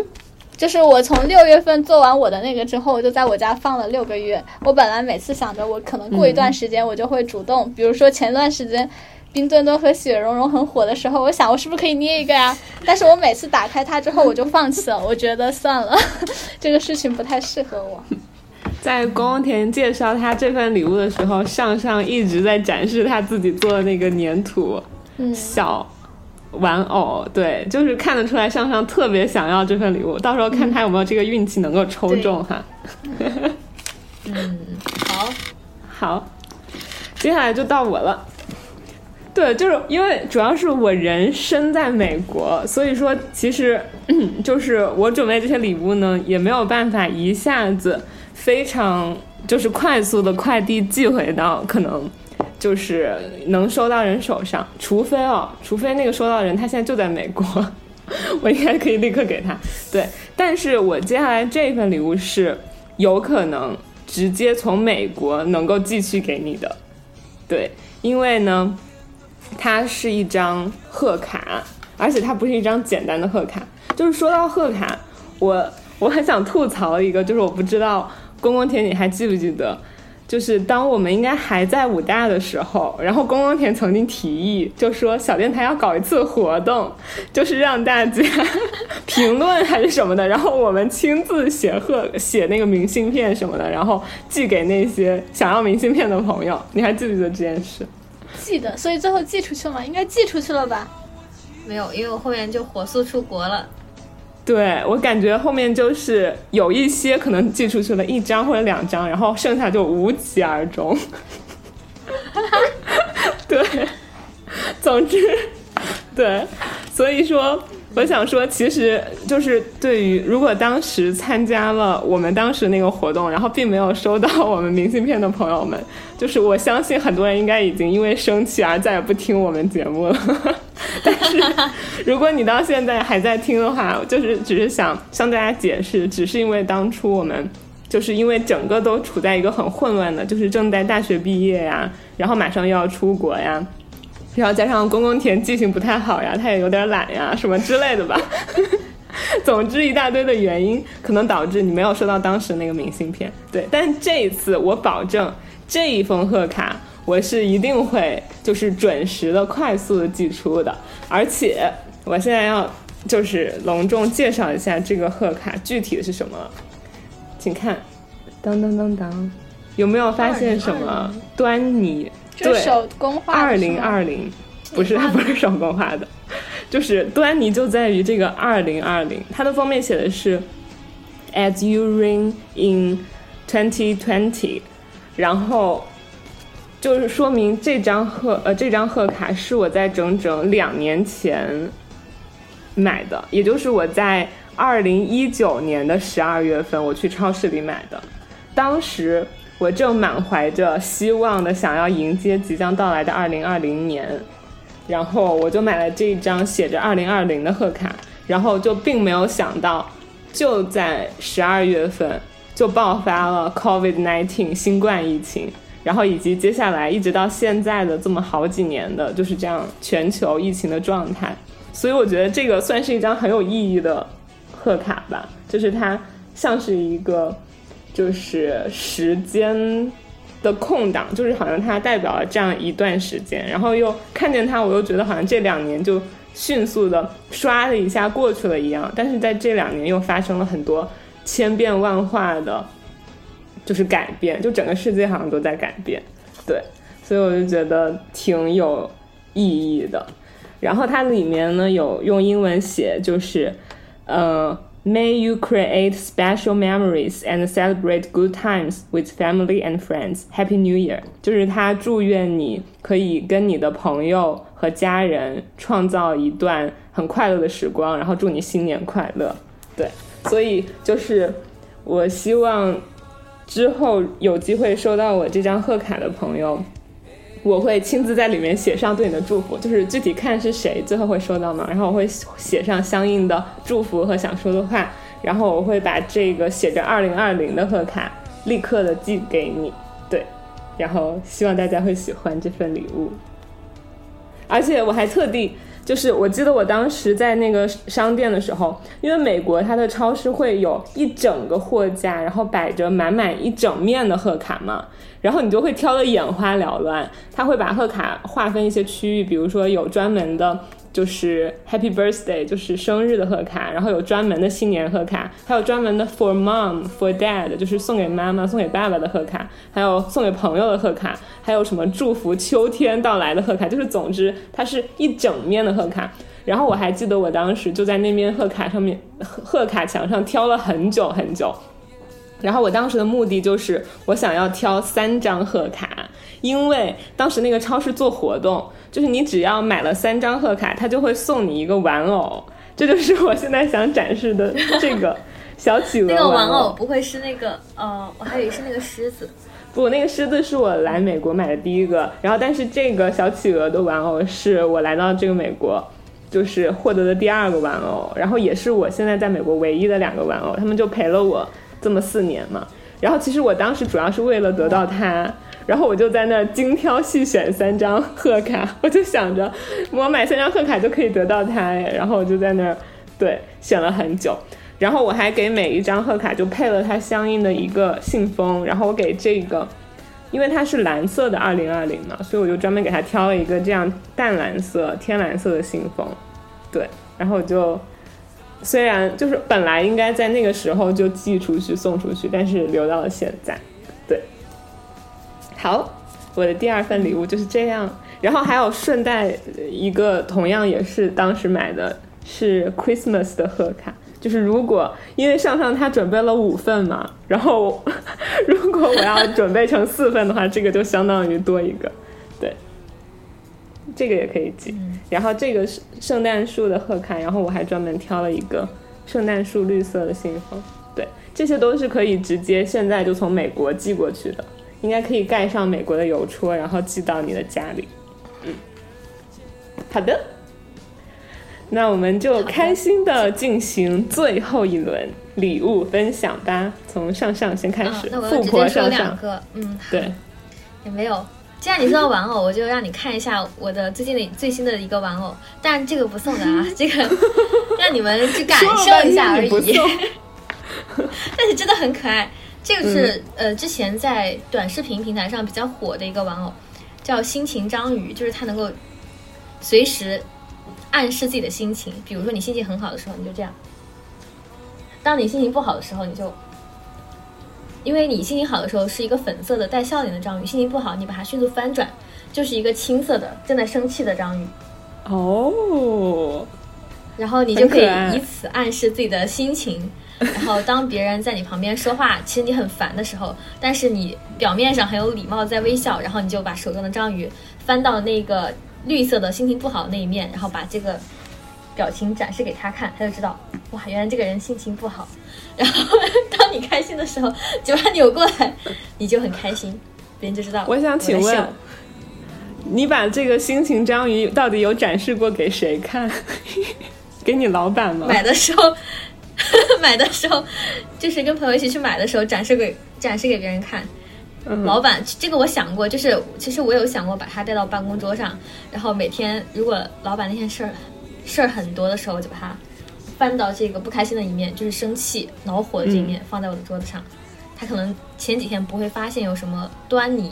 就是我从六月份做完我的那个之后，我就在我家放了六个月。我本来每次想着我可能过一段时间我就会主动，比如说前段时间。冰墩墩和雪融融很火的时候，我想我是不是可以捏一个呀？但是我每次打开它之后，我就放弃了。我觉得算了，这个事情不太适合我。在公公田介绍他这份礼物的时候，上上一直在展示他自己做的那个粘土嗯，小玩偶，对，就是看得出来上上特别想要这份礼物，到时候看他有没有这个运气能够抽中哈。嗯，好，好，接下来就到我了。对，就是因为主要是我人身在美国，所以说其实就是我准备这些礼物呢，也没有办法一下子非常就是快速的快递寄回到可能就是能收到人手上，除非哦，除非那个收到人他现在就在美国，我应该可以立刻给他。对，但是我接下来这份礼物是有可能直接从美国能够寄去给你的，对，因为呢，它是一张贺卡，而且它不是一张简单的贺卡。就是说到贺卡，我我很想吐槽一个，就是我不知道公公田你还记不记得，就是当我们应该还在武大的时候，然后公公田曾经提议，就说小电台要搞一次活动，就是让大家 评论还是什么的，然后我们亲自写贺写那个明信片什么的，然后寄给那些想要明信片的朋友。你还记不记得这件事？记得，所以最后寄出去了吗？应该寄出去了吧？没有，因为我后面就火速出国了。对我感觉后面就是有一些可能寄出去了一张或者两张，然后剩下就无疾而终。对，总之，对，所以说，我想说，其实就是对于如果当时参加了我们当时那个活动，然后并没有收到我们明信片的朋友们，就是我相信很多人应该已经因为生气而再也不听我们节目了。但是，如果你到现在还在听的话，就是只是想向大家解释，只是因为当初我们就是因为整个都处在一个很混乱的，就是正在大学毕业呀，然后马上又要出国呀，然后加上公公田记性不太好呀，他也有点懒呀，什么之类的吧。总之一大堆的原因，可能导致你没有收到当时那个明信片。对，但这一次我保证这一封贺卡。我是一定会就是准时的、快速的寄出的，而且我现在要就是隆重介绍一下这个贺卡具体的是什么，请看，当当当当，有没有发现什么端倪？对，手工画。二零二零，不是它不是手工画的，就是端倪就在于这个二零二零，它的封面写的是 As you ring in twenty twenty，然后。就是说明这张贺呃这张贺卡是我在整整两年前买的，也就是我在二零一九年的十二月份我去超市里买的。当时我正满怀着希望的想要迎接即将到来的二零二零年，然后我就买了这一张写着二零二零的贺卡，然后就并没有想到就在十二月份就爆发了 COVID nineteen 新冠疫情。然后以及接下来一直到现在的这么好几年的，就是这样全球疫情的状态，所以我觉得这个算是一张很有意义的贺卡吧，就是它像是一个就是时间的空档，就是好像它代表了这样一段时间，然后又看见它，我又觉得好像这两年就迅速的刷的一下过去了一样，但是在这两年又发生了很多千变万化的。就是改变，就整个世界好像都在改变，对，所以我就觉得挺有意义的。然后它里面呢有用英文写，就是呃，May you create special memories and celebrate good times with family and friends. Happy New Year！就是他祝愿你可以跟你的朋友和家人创造一段很快乐的时光，然后祝你新年快乐。对，所以就是我希望。之后有机会收到我这张贺卡的朋友，我会亲自在里面写上对你的祝福，就是具体看是谁最后会收到嘛。然后我会写上相应的祝福和想说的话，然后我会把这个写着二零二零的贺卡立刻的寄给你，对，然后希望大家会喜欢这份礼物，而且我还特地。就是我记得我当时在那个商店的时候，因为美国它的超市会有一整个货架，然后摆着满满一整面的贺卡嘛，然后你就会挑的眼花缭乱。他会把贺卡划分一些区域，比如说有专门的。就是 Happy Birthday，就是生日的贺卡，然后有专门的新年贺卡，还有专门的 For Mom For Dad，就是送给妈妈、送给爸爸的贺卡，还有送给朋友的贺卡，还有什么祝福秋天到来的贺卡，就是总之它是一整面的贺卡。然后我还记得我当时就在那面贺卡上面，贺卡墙上挑了很久很久。然后我当时的目的就是我想要挑三张贺卡，因为当时那个超市做活动。就是你只要买了三张贺卡，他就会送你一个玩偶，这就是我现在想展示的这个小企鹅。那个玩偶不会是那个呃，我还以为是那个狮子。不，那个狮子是我来美国买的第一个，然后但是这个小企鹅的玩偶是我来到这个美国就是获得的第二个玩偶，然后也是我现在在美国唯一的两个玩偶，他们就陪了我这么四年嘛。然后其实我当时主要是为了得到它。然后我就在那儿精挑细选三张贺卡，我就想着我买三张贺卡就可以得到它。然后我就在那儿对选了很久，然后我还给每一张贺卡就配了它相应的一个信封。然后我给这个，因为它是蓝色的二零二零嘛，所以我就专门给它挑了一个这样淡蓝色、天蓝色的信封。对，然后我就虽然就是本来应该在那个时候就寄出去送出去，但是留到了现在。对好，我的第二份礼物就是这样。然后还有顺带一个，同样也是当时买的，是 Christmas 的贺卡。就是如果因为上上他准备了五份嘛，然后 如果我要准备成四份的话，这个就相当于多一个。这个也可以寄。嗯然后这个是圣诞树的贺卡，然后我还专门挑了一个圣诞树绿色的信封。对，这些都是可以直接现在就从美国寄过去的，应该可以盖上美国的邮戳，然后寄到你的家里。嗯，好的。那我们就开心的进行最后一轮礼物分享吧，从上上先开啊始，，那我富婆上上，两个，嗯，对，也没有。既然你说到玩偶，我就让你看一下我的最近的最新的一个玩偶，但这个不送的啊，这个让你们去感受一下而已。但是真的很可爱。这个嗯是、呃之前在短视频平台上比较火的一个玩偶，叫心情章鱼，就是它能够随时暗示自己的心情。比如说你心情很好的时候，你就这样；当你心情不好的时候，你就。因为你心情好的时候是一个粉色的带笑脸的章鱼，心情不好你把它迅速翻转，就是一个青色的正在生气的章鱼。哦，然后你就可以以此暗示自己的心情。然后当别人在你旁边说话，其实你很烦的时候，但是你表面上很有礼貌，在微笑，然后你就把手中的章鱼翻到那个绿色的心情不好的那一面，然后把这个表情展示给他看，他就知道哇，原来这个人心情不好。然后当你开心的时候，嘴巴扭过来，你就很开心，别人就知道。我想请问，你把这个心情章鱼到底有展示过给谁看？给你老板吗？买的时候，买的时候就是跟朋友一起去买的时候，展示给展示给别人看。嗯老板，这个我想过，就是其实我有想过把它带到办公桌上，然后每天如果老板那天事儿事儿很多的时候，我就把它翻到这个不开心的一面，就是生气、恼火的这一面，放在我的桌子上。他可能前几天不会发现有什么端倪，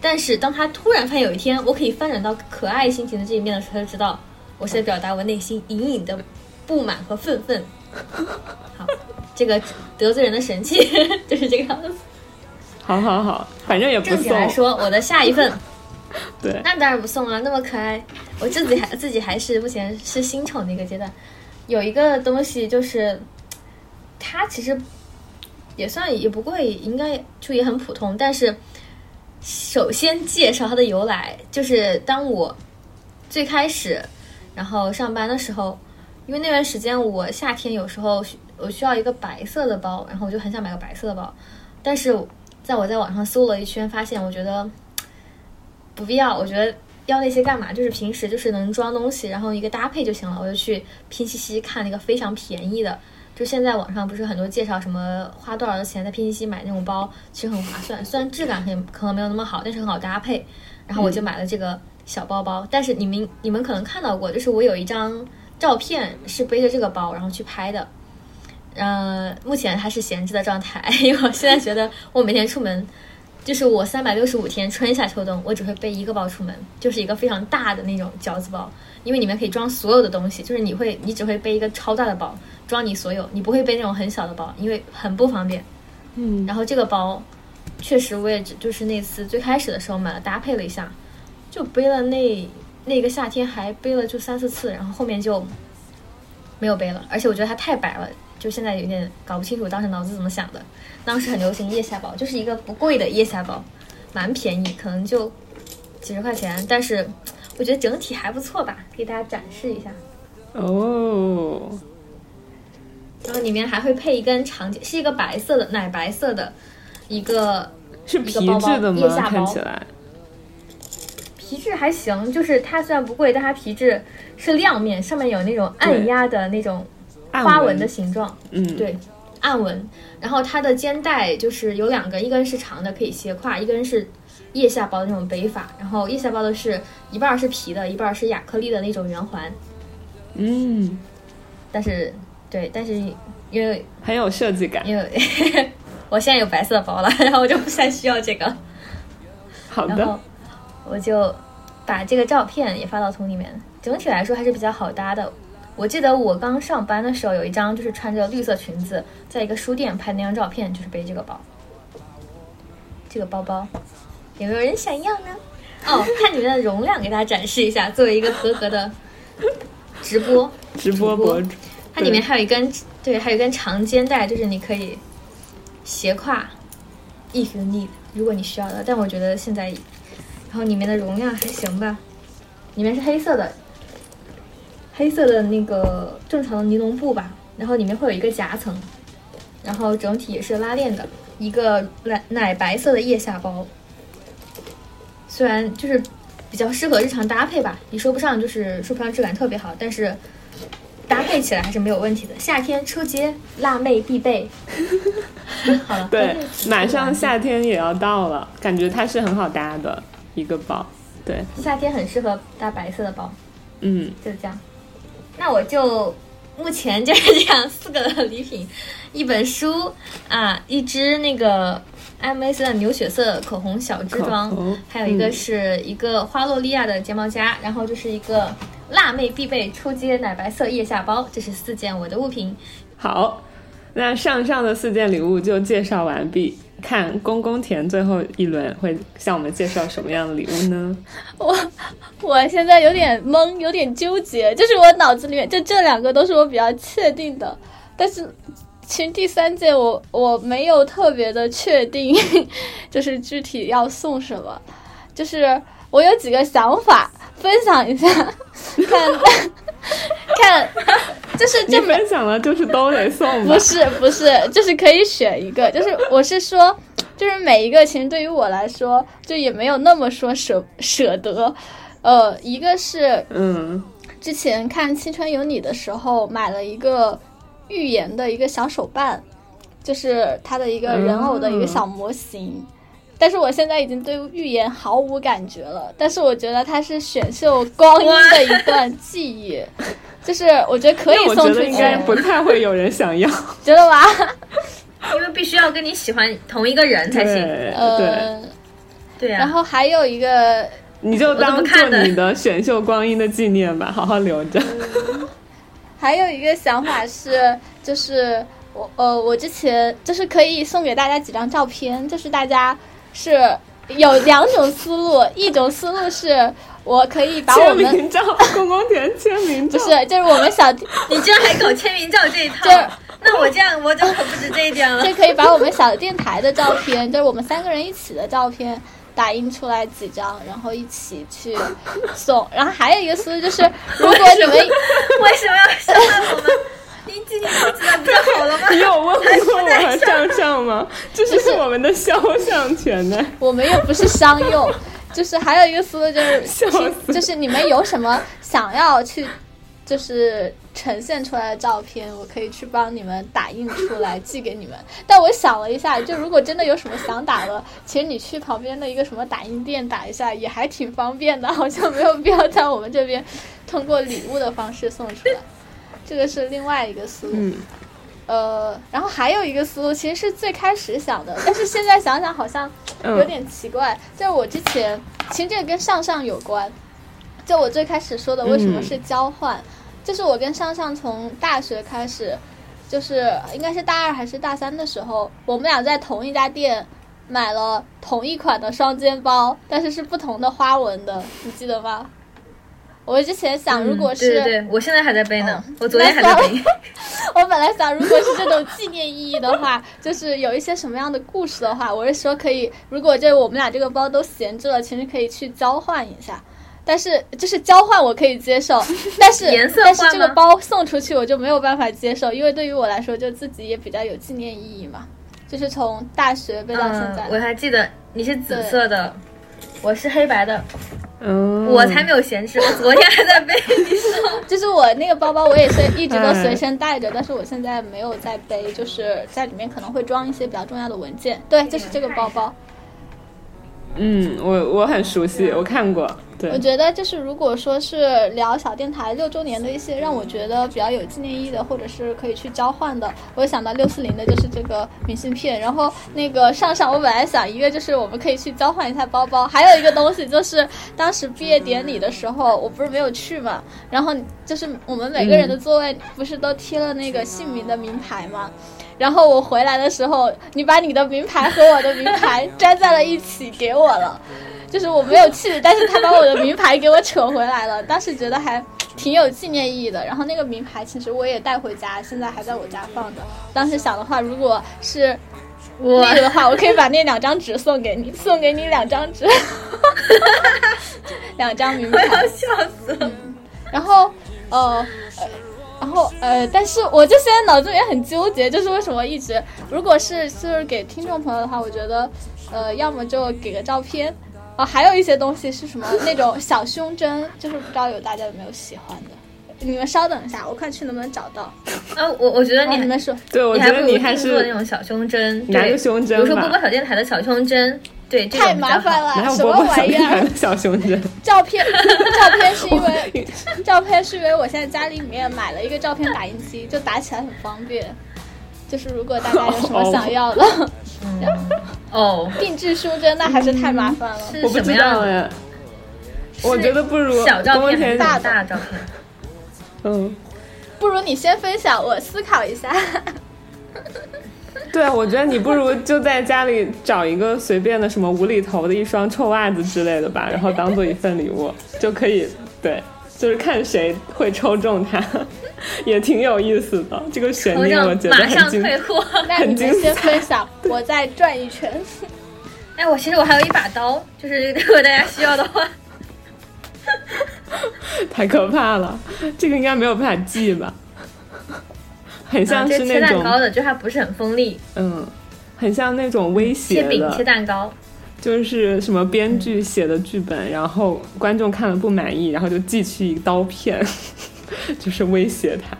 但是当他突然发现有一天我可以翻转到可爱心情的这一面的时候，他就知道我是在表达我内心隐隐的不满和愤愤。好，这个得罪人的神器就是这个样子。好好好，反正也不正经来。说，我的下一份 对，那当然不送了，那么可爱，我自己还自己还是目前是新宠的一个阶段。有一个东西就是，它其实也算也不贵，应该就也很普通。但是首先介绍它的由来，就是当我最开始然后上班的时候，因为那段时间我夏天有时候我需要一个白色的包，然后我就很想买个白色的包，但是在我在网上搜了一圈，发现我觉得不必要，我觉得要那些干嘛？就是平时就是能装东西，然后一个搭配就行了。我就去拼夕夕看那个非常便宜的，就现在网上不是很多介绍什么花多少的钱在拼夕夕买那种包，其实很划算，虽然质感可能可能没有那么好，但是很好搭配。然后我就买了这个小包包，但是你们你们可能看到过，就是我有一张照片是背着这个包然后去拍的。呃，目前还是闲置的状态，因为我现在觉得我每天出门，就是我三百六十五天，春夏秋冬，我只会背一个包出门，就是一个非常大的那种饺子包，因为里面可以装所有的东西，就是你会，你只会背一个超大的包，装你所有，你不会背那种很小的包，因为很不方便。嗯，然后这个包，确实我也只就是那次最开始的时候买了搭配了一下，就背了那那个夏天还背了就三四次，然后后面就没有背了，而且我觉得它太白了。就现在有点搞不清楚当时脑子怎么想的。当时很流行腋下包，就是一个不贵的腋下包，蛮便宜，可能就几十块钱，但是我觉得整体还不错吧，给大家展示一下。哦，然后里面还会配一根长结，是一个白色的奶白色的一个是皮质的吗？腋下包看起来，皮质还行，就是它虽然不贵，但它皮质是亮面，上面有那种按压的那种花纹的形状。嗯，，对，暗纹。然后它的肩带就是有两根，一根是长的可以斜挎，一根是腋下包的那种背法。然后腋下包的是一半儿是皮的，一半儿是亚克力的那种圆环。嗯，但是对，但是因为很有设计感。因为我现在有白色的包了，然后我就不太需要这个。好然后的，我就把这个照片也发到图里面。整体来说还是比较好搭的。我记得我刚上班的时候有一张就是穿着绿色裙子，在一个书店拍那张照片，就是背这个包。这个包包有没有人想要呢？哦，看里面的容量给大家展示一下，作为一个合格的直播，直播博主，它里面还有一根对，还有一根长肩带，就是你可以斜挎，if you need，如果你需要的。但我觉得现在，然后里面的容量还行吧，里面是黑色的，黑色的那个正常的尼龙布吧，然后里面会有一个夹层，然后整体也是拉链的，一个奶奶白色的腋下包。虽然就是比较适合日常搭配吧，也说不上就是说不上质感特别好，但是搭配起来还是没有问题的。夏天出街辣妹必备。好了，对，马上夏天也要到了，感觉它是很好搭的一个包。对，夏天很适合搭白色的包，嗯，就是这样。那我就目前 就是这样四个礼品，一本书啊，一支那个 M S 的牛血色口红小支装，还有一个嗯是一个花洛莉亚的睫毛夹，然后就是一个辣妹必备出街奶白色腋下包，这是四件我的物品。好，那上上的四件礼物就介绍完毕。看公公田最后一轮会向我们介绍什么样的礼物呢？我我现在有点懵，有点纠结，就是我脑子里面就这两个都是我比较确定的，但是其实第三件我我没有特别的确定，就是具体要送什么，就是我有几个想法分享一下，看 看，就是你这么分享了就是都得送不？是不是，就是可以选一个，就是我是说，就是每一个其实对于我来说，就也没有那么说舍舍得。呃，一个是嗯之前看《青春有你》的时候买了一个预言的一个小手办，就是他的一个人偶的一个小模型。但是我现在已经对预言毫无感觉了，但是我觉得它是选秀光阴的一段记忆，就是我觉得可以送出去，觉得应该不太会有人想要。觉得吧？因为必须要跟你喜欢同一个人才行。对对，呃，对啊，然后还有一个，你就当做你的选秀光阴的纪念吧，好好留着。还有一个想法是，就是我呃，我之前就是可以送给大家几张照片，就是大家是有两种思路，一种思路是我可以把我们签名照，公公田签名照，不是，就是我们小，你居然还搞签名照这一套就，那我这样我就可不止这一点了就。可以把我们小电台的照片，就是我们三个人一起的照片。打印出来几张，然后一起去送。然后还有一个思路就是，如果你们为什么要伤害我们？您今天脑子不就好了吗？你有问过我和上上吗？这是我们的肖像权呢。我们又不是商用，就是还有一个思路就是，笑死就是你们有什么想要去，就是呈现出来的照片，我可以去帮你们打印出来寄给你们。但我想了一下，就如果真的有什么想打的，其实你去旁边的一个什么打印店打一下也还挺方便的，好像没有必要在我们这边通过礼物的方式送出来。这个是另外一个思路。嗯，呃，然后还有一个思路，其实是最开始想的，但是现在想想好像有嗯点奇怪。就是我之前，其实这个跟上上有关。就我最开始说的，为什么是交换？就是我跟上上从大学开始，就是应该是大二还是大三的时候，我们俩在同一家店买了同一款的双肩包，但是是不同的花纹的，你记得吗？我之前想，如果是、对对对，我现在还在背呢，嗯我昨天还在背。我本来想，如果是这种纪念意义的话，就是有一些什么样的故事的话，我是说可以，如果就我们俩这个包都闲置了，其实可以去交换一下。但是就是交换我可以接受，但是颜色但是这个包送出去我就没有办法接受，因为对于我来说，就自己也比较有纪念意义嘛。就是从大学背到现在，嗯，我还记得你是紫色的，我是黑白的，嗯，我才没有闲置，我昨天还在背。你说 就是我那个包包，我也是一直都哎随身带着，但是我现在没有在背，就是在里面可能会装一些比较重要的文件。对，就是这个包包。嗯，我我很熟悉，我看过。对我，觉得就是如果说是聊小电台六周年的一些让我觉得比较有纪念意义的，或者是可以去交换的，我想到六四零的就是这个明信片。然后那个上上，我本来想一个就是我们可以去交换一下包包，还有一个东西就是当时毕业典礼的时候，我不是没有去嘛，然后就是我们每个人的座位不是都贴了那个姓名的名牌吗？然后我回来的时候，你把你的名牌和我的名牌 粘在了一起给我了，就是我没有去，但是他把我的名牌给我扯回来了，当时觉得还挺有纪念意义的。然后那个名牌其实我也带回家，现在还在我家放着。当时想的话，如果是我那个的话，我可以把那两张纸送给你，送给你两张纸。两张名 我要牌，笑死了。然后呃。呃然后呃，但是我就现在脑子里面很纠结，就是为什么一直，如果是就是给听众朋友的话，我觉得，呃，要么就给个照片，啊、还有一些东西是什么那种小胸针，就是不知道有大家有没有喜欢的。你们稍等一下，我看去能不能找到。啊，我我觉得你啊你们说，对，我你觉得还不如定你还是做那种小胸针，拿对个胸针比如说波波，小电台的小胸针，对，这太。麻烦了，什么玩意儿？小胸针？照片，照片是因为照片是因为我现在家里面买了一个照片打印机，就打起来很方便。就是如果大家有什么想要的哦，定制书针，那还是太麻烦了。是我不知什么样的？道哎，我觉得不如小照片大大大照片？嗯，不如你先分享，我思考一下。对啊，我觉得你不如就在家里找一个随便的什么无厘头的一双臭袜子之类的吧，然后当做一份礼物就可以。对，就是看谁会抽中它，也挺有意思的。这个悬头念我觉得很精。上退货。那你们先分享，我再转一圈。哎，我其实我还有一把刀，就是如果大家需要的话，太可怕了，这个应该没有办法记吧？很像是那种，蛋糕的，就它不是很锋利，嗯，很像那种威胁切饼切，蛋糕。就是什么编剧写的剧本，然后观众看了不满意，然后就寄去一刀片，就是威胁他。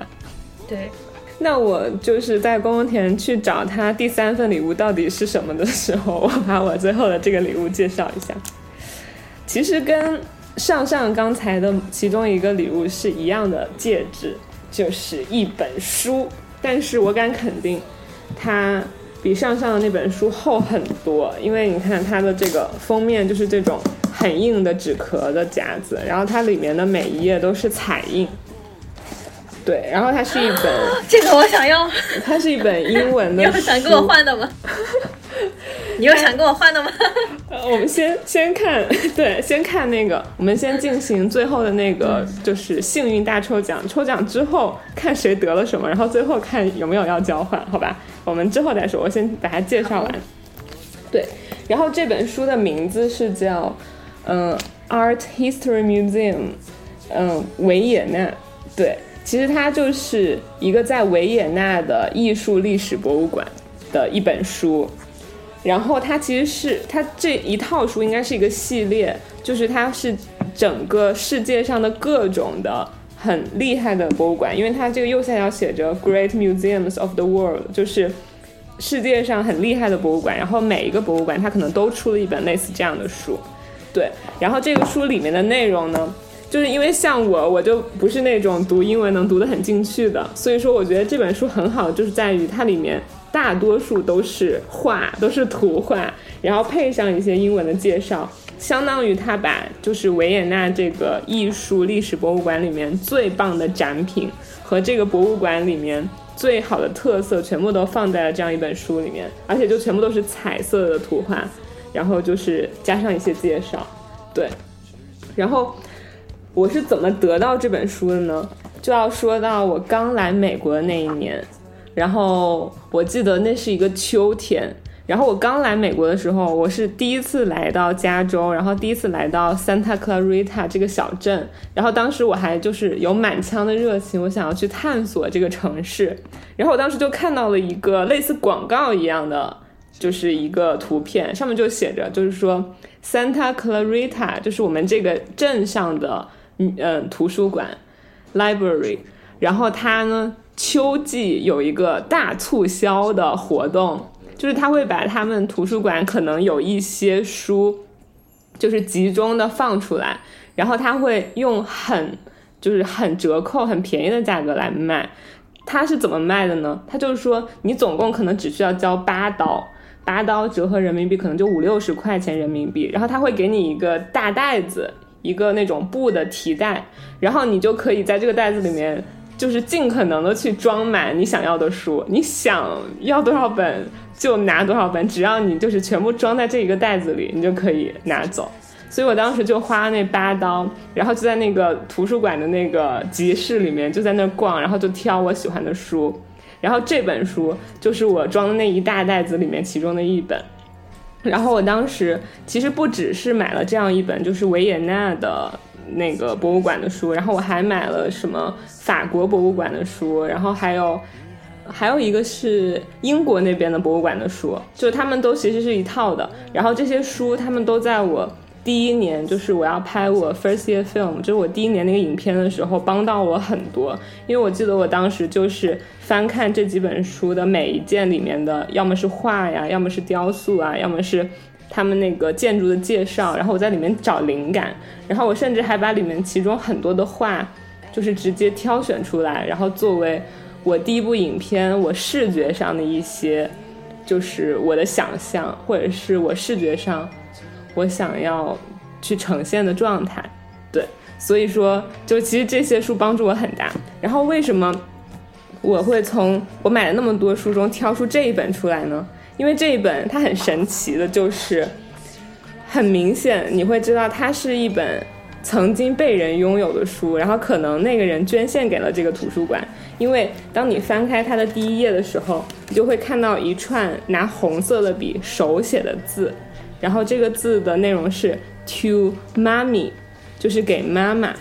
对，那我就是在宫田去找他第三份礼物到底是什么的时候，我把我最后的这个礼物介绍一下。其实跟上上刚才的其中一个礼物是一样的戒指，就是一本书，但是我敢肯定，它比上上的那本书厚很多，因为你看它的这个封面就是这种很硬的纸壳的夹子，然后它里面的每一页都是彩印。对，然后它是一本，这个我想要，它是一本英文的 书。有想跟我换的吗？你有想跟我换的吗？呃，我们先先看，对，先看那个，我们先进行最后的那个，就是幸运大抽奖。抽奖之后看谁得了什么，然后最后看有没有要交换，好吧？我们之后再说，我先把它介绍完。对，然后这本书的名字是叫，嗯、Art History Museum，嗯、维也纳。对，其实它就是一个在维也纳的艺术历史博物馆的一本书。然后它其实是它这一套书应该是一个系列，就是它是整个世界上的各种的很厉害的博物馆，因为它这个右下角写着 Great Museums of the World，就是世界上很厉害的博物馆。然后每一个博物馆它可能都出了一本类似这样的书，对。然后这个书里面的内容呢，就是因为像我，我就不是那种读英文能读得很进去的，所以说我觉得这本书很好，就是在于它里面大多数都是画，都是图画，然后配上一些英文的介绍，相当于他把就是维也纳这个艺术历史博物馆里面最棒的展品和这个博物馆里面最好的特色全部都放在了这样一本书里面，而且就全部都是彩色的图画，然后就是加上一些介绍，对，然后我是怎么得到这本书的呢？就要说到我刚来美国的那一年，然后我记得那是一个秋天，然后我刚来美国的时候，我是第一次来到加州，然后第一次来到 Santa Clarita 这个小镇，然后当时我还就是有满腔的热情，我想要去探索这个城市，然后我当时就看到了一个类似广告一样的，就是一个图片，上面就写着，就是说 Santa Clarita 就是我们这个镇上的嗯呃图书馆 library，然后它呢秋季有一个大促销的活动，就是他会把他们图书馆可能有一些书，就是集中的放出来，然后他会用很就是很折扣、很便宜的价格来卖。他是怎么卖的呢？他就是说，你总共可能只需要交八刀，八刀折合人民币可能就五六十块钱人民币，然后他会给你一个大袋子，一个那种布的提袋，然后你就可以在这个袋子里面，就是尽可能的去装满你想要的书，你想要多少本就拿多少本，只要你就是全部装在这一个袋子里，你就可以拿走。所以我当时就花了那八刀，然后就在那个图书馆的那个集市里面，就在那儿逛，然后就挑我喜欢的书，然后这本书就是我装的那一大袋子里面其中的一本。然后我当时其实不只是买了这样一本就是维也纳的那个博物馆的书，然后我还买了什么法国博物馆的书，然后还有还有一个是英国那边的博物馆的书，就他们都其实是一套的。然后这些书他们都在我第一年，就是我要拍我 first year film，就是我第一年那个影片的时候，帮到我很多。因为我记得我当时就是翻看这几本书的每一件里面的，要么是画呀，要么是雕塑啊，要么是他们那个建筑的介绍，然后我在里面找灵感。然后我甚至还把里面其中很多的画，就是直接挑选出来，然后作为我第一部影片我视觉上的一些，就是我的想象，或者是我视觉上我想要去呈现的状态。对，所以说，就其实这些书帮助我很大。然后为什么我会从我买了那么多书中挑出这一本出来呢？因为这一本它很神奇的，就是很明显你会知道它是一本曾经被人拥有的书，然后可能那个人捐献给了这个图书馆。因为当你翻开它的第一页的时候，你就会看到一串拿红色的笔手写的字，然后这个字的内容是 “to mommy”，就是给妈妈，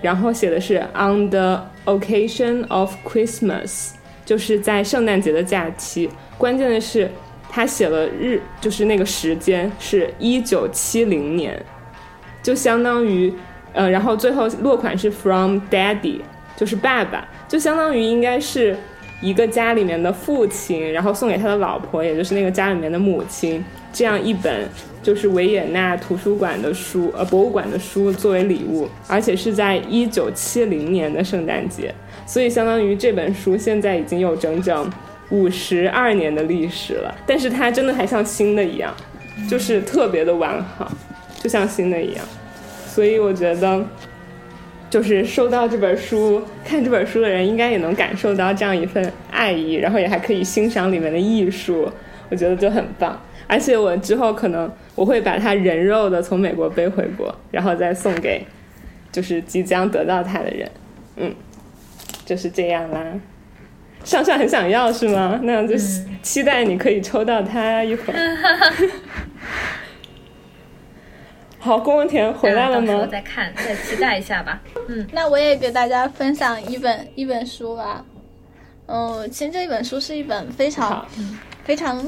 然后写的是 “on the occasion of Christmas”，就是在圣诞节的假期。关键的是，他写了日，就是那个时间是一九七零年，就相当于，呃，然后最后落款是 “from daddy”，就是爸爸。就相当于应该是一个家里面的父亲，然后送给他的老婆，也就是那个家里面的母亲，这样一本就是维也纳图书馆的书，呃，博物馆的书作为礼物，而且是在一九七零年的圣诞节，所以相当于这本书现在已经有整整五十二年的历史了，但是它真的还像新的一样，就是特别的完好，就像新的一样，所以我觉得。就是收到这本书、看这本书的人，应该也能感受到这样一份爱意，然后也还可以欣赏里面的艺术，我觉得就很棒。而且我之后可能我会把它人肉的从美国背回国，然后再送给就是即将得到它的人。嗯，就是这样啦。上上很想要是吗？那样就期待你可以抽到它一会儿。好，郭文田回来了吗？再看，再期待一下吧。嗯，那我也给大家分享一本一本书吧。嗯，其实这本书是一本非常非常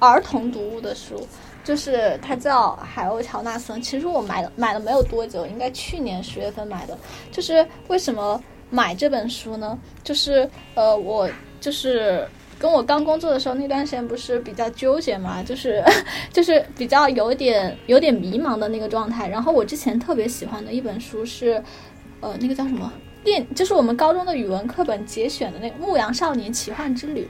儿童读物的书，就是它叫《海鸥乔纳森》。其实我买了买了没有多久，应该去年十月份买的。就是为什么买这本书呢？就是呃，我就是。跟我刚工作的时候那段时间不是比较纠结嘛，就是 就是比较有点有点迷茫的那个状态。然后我之前特别喜欢的一本书是，呃，那个叫什么电，就是我们高中的语文课本节选的那个《牧羊少年奇幻之旅》。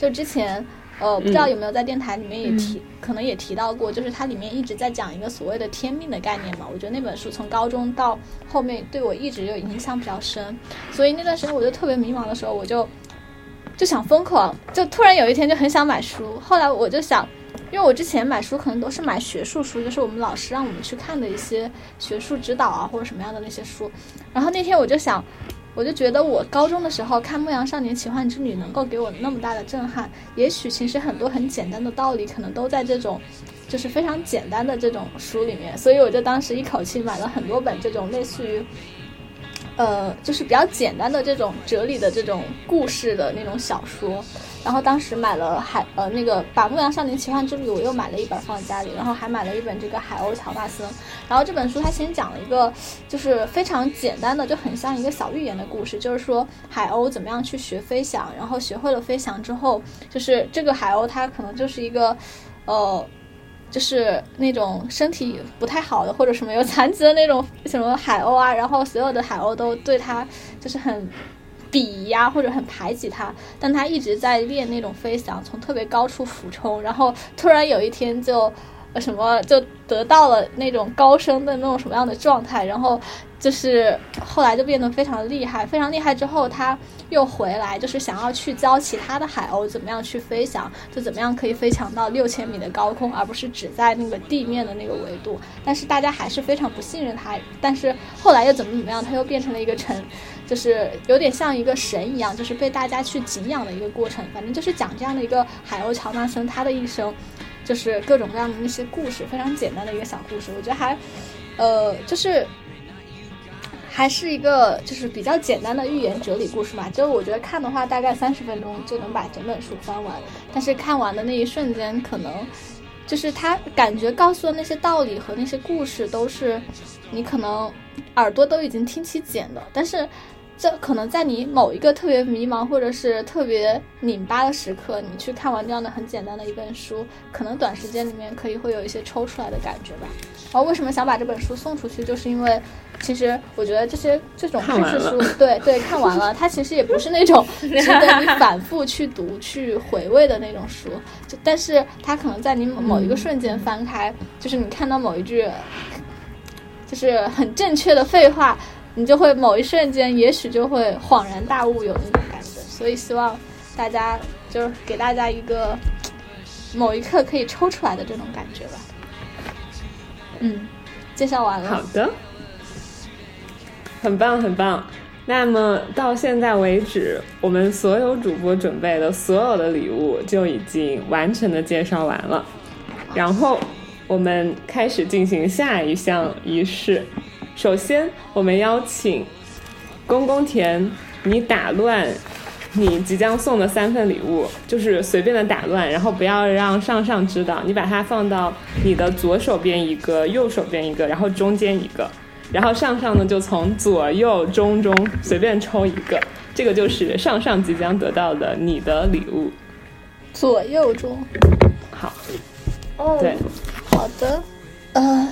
就之前呃，不知道有没有在电台里面也提，可能也提到过，就是它里面一直在讲一个所谓的天命的概念嘛。我觉得那本书从高中到后面对我一直有影响比较深，所以那段时间我就特别迷茫的时候，我就。就想疯狂，就突然有一天就很想买书。后来我就想，因为我之前买书可能都是买学术书，就是我们老师让我们去看的一些学术指导啊或者什么样的那些书。然后那天我就想，我就觉得我高中的时候看《牧羊少年奇幻之旅》能够给我那么大的震撼，也许其实很多很简单的道理可能都在这种，就是非常简单的这种书里面。所以我就当时一口气买了很多本这种类似于。呃，就是比较简单的这种哲理的这种故事的那种小说，然后当时买了海呃那个《把牧羊少年奇幻之旅》，我又买了一本放在家里，然后还买了一本这个《海鸥乔纳森》，然后这本书它先讲了一个就是非常简单的，就很像一个小寓言的故事，就是说海鸥怎么样去学飞翔，然后学会了飞翔之后，就是这个海鸥它可能就是一个，呃。就是那种身体不太好的或者什么有残疾的那种什么海鸥啊，然后所有的海鸥都对它就是很鄙夷呀，或者很排挤它，但它一直在练那种飞翔，从特别高处俯冲，然后突然有一天就什么就得到了那种高升的那种什么样的状态，然后。就是后来就变得非常厉害，非常厉害之后，他又回来，就是想要去教其他的海鸥怎么样去飞翔，就怎么样可以飞翔到六千米的高空，而不是只在那个地面的那个维度。但是大家还是非常不信任他。但是后来又怎么怎么样，他又变成了一个神，就是有点像一个神一样，就是被大家去敬仰的一个过程。反正就是讲这样的一个海鸥乔纳森他的一生。就是各种各样的那些故事，非常简单的一个小故事，我觉得还，呃，就是。还是一个就是比较简单的寓言哲理故事嘛，就是我觉得看的话大概三十分钟就能把整本书翻完，但是看完的那一瞬间，可能就是他感觉告诉的那些道理和那些故事都是你可能耳朵都已经听起茧了，但是这可能在你某一个特别迷茫或者是特别拧巴的时刻，你去看完这样的很简单的一本书，可能短时间里面可以会有一些抽出来的感觉吧。然后为什么想把这本书送出去，就是因为。其实我觉得这些这种知识书，对 对，看完了，它其实也不是那种值得你反复去读、去回味的那种书。就但是它可能在你某一个瞬间翻开，就是你看到某一句，就是很正确的废话，你就会某一瞬间，也许就会恍然大悟，有那种感觉。所以希望大家就是给大家一个某一刻可以抽出来的这种感觉吧。嗯，介绍完了。好的。很棒，很棒。那么到现在为止，我们所有主播准备的所有的礼物就已经完全的介绍完了。然后我们开始进行下一项仪式。首先，我们邀请公公田，你打乱你即将送的三份礼物，就是随便的打乱，然后不要让上上知道。你把它放到你的左手边一个，右手边一个，然后中间一个。然后上上呢，就从左右中中随便抽一个，这个就是上上即将得到的你的礼物。左右中，好，哦，对，好的，呃，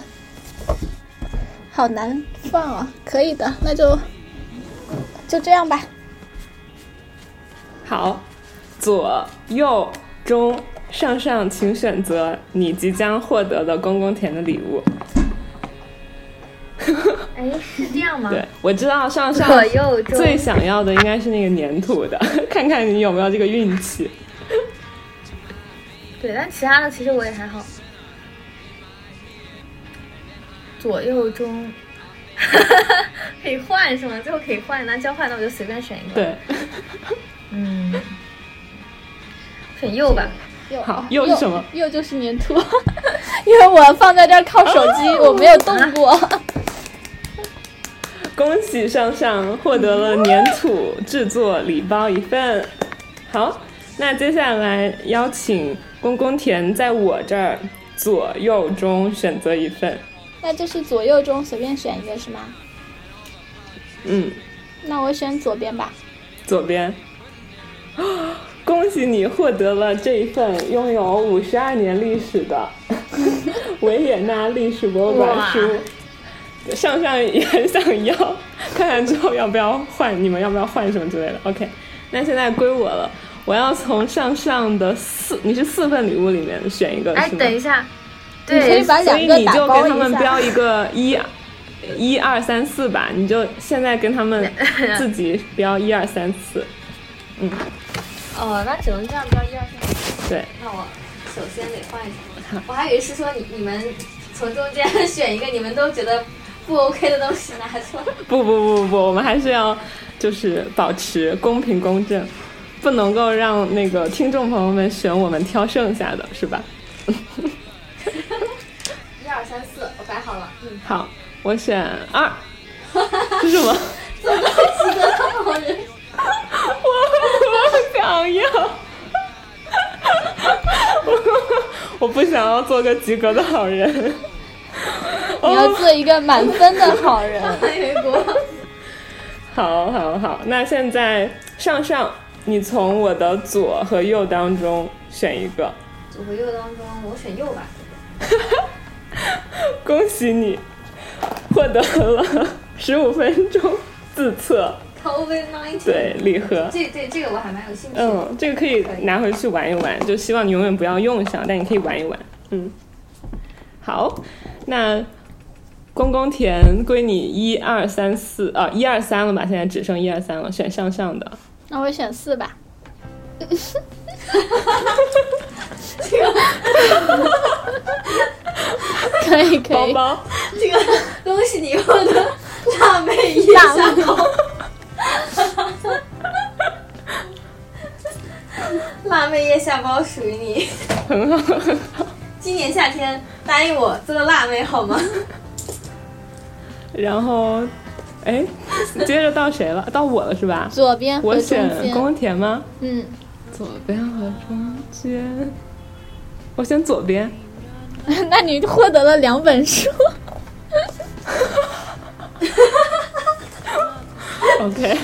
好难放啊，可以的，那就就这样吧。好，左右中上上，请选择你即将获得的公公田的礼物。哎，是这样吗？对，我知道上上最想要的应该是那个粘土的，看看你有没有这个运气。对，但其他的其实我也还好。左右中，可以换是吗？最后可以换，那交换，那我就随便选一个。对。嗯，选右吧。右好，右是什么？右就是粘土，因为我放在这儿靠手机，我没有动过。恭喜上上获得了粘土制作礼包一份。好，那接下来邀请公公田在我这儿左右中选择一份。那就是左右中随便选一个是吗？嗯。那我选左边吧。左边。恭喜你获得了这一份拥有五十二年历史的维也纳历史博物馆书。上上也很想要，看看之后要不要换，你们要不要换什么之类的？OK，那现在归我了，我要从上上的四，你是四份礼物里面选一个，哎，等一下，对，可以把两个打包一下。所以你就给他们标一个 一，一二三四吧，你就现在跟他们 自己标一二三四，嗯。哦，那只能这样标一二三四。对。那我首先得换一下，我还以为是说你你们从中间 选一个，你们都觉得。不 OK 的东西拿出来。不不不不不，我们还是要就是保持公平公正，不能够让那个听众朋友们选我们挑剩下的是吧？一二三四，我摆好了。嗯，好，我选二。是什么？做个及格的好人。我我想要。我我不想要做个及格的好人。你要做一个满分的好人。好好好，那现在上上，你从我的左和右当中选一个。左和右当中，我选右吧。恭喜你获得了十五分钟自测。Covid nineteen。对，礼盒。这这这个我还蛮有兴趣。嗯，这个可以拿回去玩一玩，就希望你永远不要用上，但你可以玩一玩。嗯，好，那。公公田归你一二三四啊，一二三了吧？现在只剩一二三了，选上上的。那我选四吧。可 以可以。包包，这个恭喜你获得辣妹腋下包。辣妹腋下包属于你。很好很好。今年夏天答应我做个辣妹好吗？然后，哎，接着到谁了？到我了是吧？左边我选，宫田吗？嗯，左边和中间，我选左边。那你获得了两本书。OK，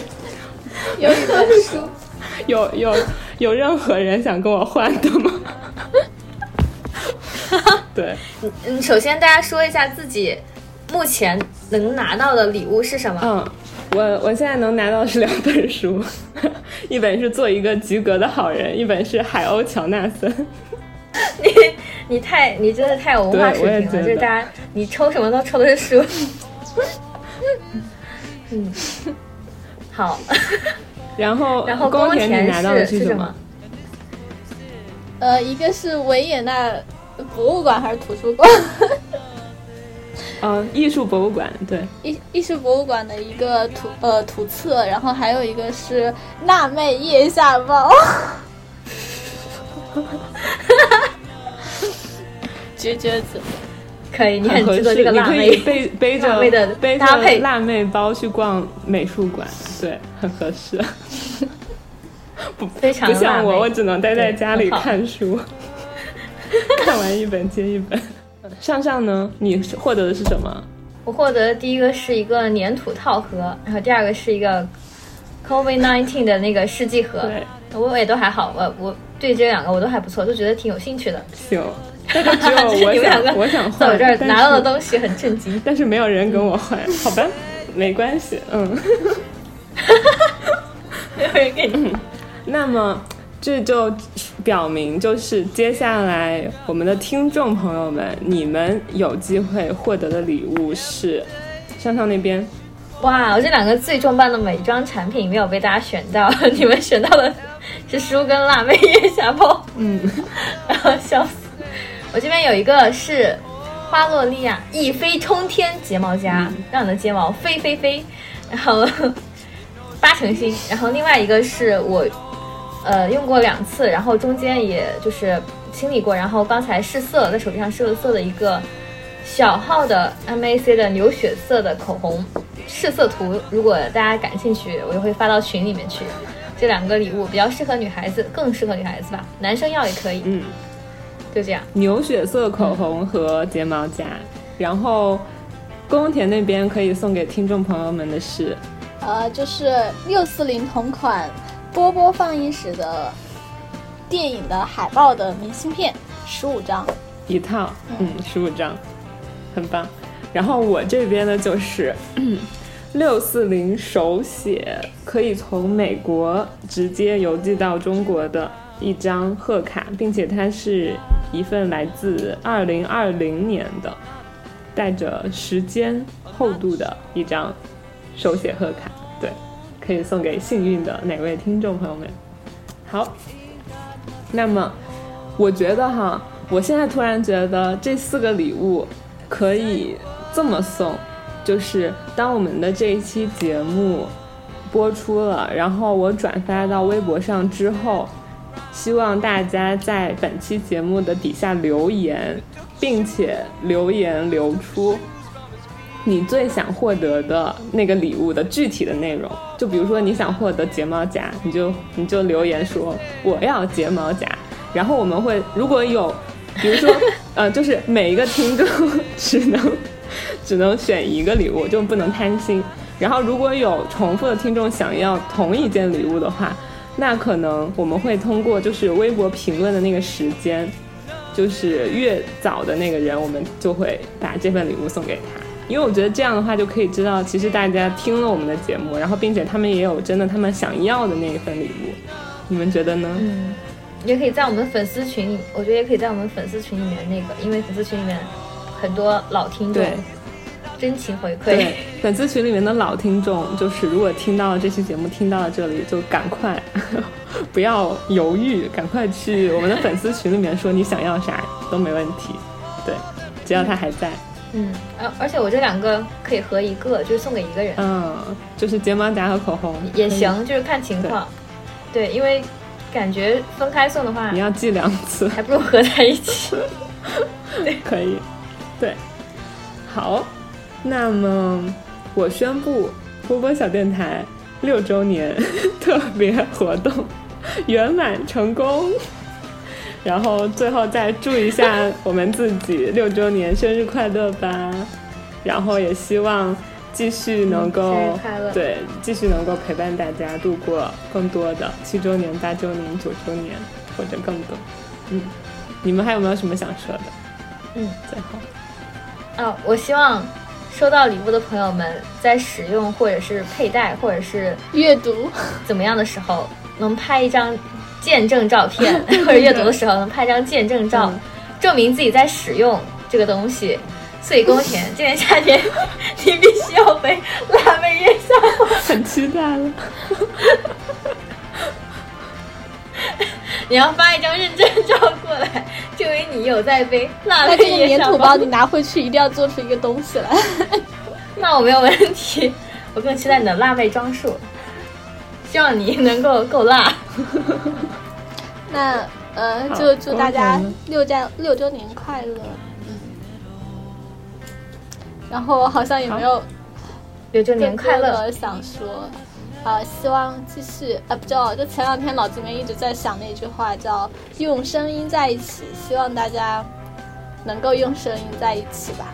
有一本书，有有有任何人想跟我换的吗？对，嗯，首先大家说一下自己目前能拿到的礼物是什么？嗯，我我现在能拿到的是两本书，一本是做一个及格的好人，一本是海鸥乔纳森。你你太你真的太有文化水平了，我觉得就是大家你抽什么都抽的是书。嗯，好，然后然后宫宫田田你拿到的是什么？呃，一个是维也纳博物馆还是图书馆？嗯，艺术博物馆，对，艺艺术博物馆的一个图呃图册，然后还有一个是辣妹腋下包，绝绝子。可以，你很值得这适，你可以个辣妹。背背着辣妹的背着搭配辣妹包去逛美术馆，对，很合适。不非常不像我，我只能待在家里看书，看完一本接一本。上上呢？你获得的是什么？我获得的第一个是一个粘土套盒，然后第二个是一个 COVID nineteen 的那个试剂盒。对，我也都还好，我我对这两个我都还不错，都觉得挺有兴趣的。行，但是只有我想，我想在我这儿拿到的东西很震惊。但是没有人跟我换，好吧，没关系，嗯。没有人给你。那么这就表明，就是接下来我们的听众朋友们，你们有机会获得的礼物是上上那边，哇，我这两个最重磅的美妆产品没有被大家选到，你们选到的是舒跟辣妹腋下包，嗯，然后笑死。我这边有一个是花洛莉亚一飞冲天睫毛夹，让你的睫毛飞飞飞，然后八成新。然后另外一个是我呃用过两次，然后中间也就是清理过，然后刚才试色，在手臂上试了色的一个小号的 MAC 的牛血色的口红试色图，如果大家感兴趣，我就会发到群里面去。这两个礼物比较适合女孩子，更适合女孩子吧，男生要也可以。嗯，就这样。牛血色口红和睫毛夹，然后宫田那边可以送给听众朋友们的是，呃，就是六四零同款波波放映室的电影的海报的明信片十五张。一套，嗯，十五张，很棒。然后我这边呢就是六四零手写，可以从美国直接邮寄到中国的一张贺卡，并且它是一份来自二零二零年的，带着时间厚度的一张手写贺卡。对，可以送给幸运的哪位听众朋友们。好，那么我觉得哈，我现在突然觉得这四个礼物可以这么送，就是当我们的这一期节目播出了，然后我转发到微博上之后，希望大家在本期节目的底下留言，并且留言留出你最想获得的那个礼物的具体的内容。就比如说你想获得睫毛夹，你就你就留言说我要睫毛夹，然后我们会如果有，比如说 呃，就是每一个听众只能 只能选一个礼物，就不能贪心。然后如果有重复的听众想要同一件礼物的话，那可能我们会通过就是微博评论的那个时间，就是越早的那个人，我们就会把这份礼物送给他。因为我觉得这样的话就可以知道，其实大家听了我们的节目，然后并且他们也有真的他们想要的那一份礼物，你们觉得呢？嗯，也可以在我们粉丝群里，我觉得也可以在我们粉丝群里面那个，因为粉丝群里面很多老听众对真情回馈对。，粉丝群里面的老听众，就是如果听到了这期节目，听到了这里，就赶快 不要犹豫，赶快去我们的粉丝群里面说你想要啥都没问题。对，只要他还在，嗯，而而且我这两个可以合一个，就是送给一个人、嗯，就是睫毛夹和口红也行，就是看情况。对，因为感觉分开送的话你，要寄两次。还不如合在一起。可以，对，好，那么我宣布波波小电台六周年 特别活动圆满成功。然后最后再祝一下我们自己六周年生日快乐吧！然后也希望继续能够、对继续能够陪伴大家度过更多的七周年、八周年、九周年或者更多。嗯，你们还有没有什么想说的？嗯，最后啊，我希望收到礼物的朋友们在使用或者是佩戴或者是阅读，怎么样的时候，能拍一张见证照片，或者阅读的时候能拍张见证照，嗯证明自己在使用这个东西。所以宫田，今年夏天 你必须要背辣妹月下花，很期待了。你要发一张认证照过来，证明你有在背辣妹那这个粘月下花土包你。拿回去一定要做出一个东西来。那我没有问题，我更期待你的辣妹装束，希望你能够够辣。那呃，就祝大家六加六周年快乐。嗯。然后好像也没有六周年快乐！想说，呃，希望继续，啊，不知道，就前两天脑子里面一直在想那句话，叫“用声音在一起”，希望大家能够用声音在一起吧。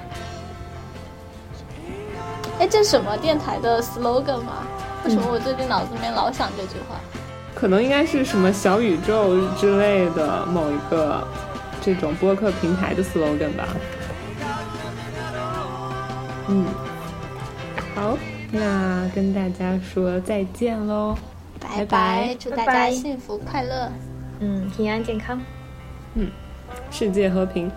哎，这是什么电台的 slogan 吗？为什么我最近脑子里面老想这句话？可能应该是什么小宇宙之类的某一个这种播客平台的 slogan 吧。嗯，好，那跟大家说再见喽。拜拜祝大家幸福快乐。嗯，平安健康。嗯世界和平。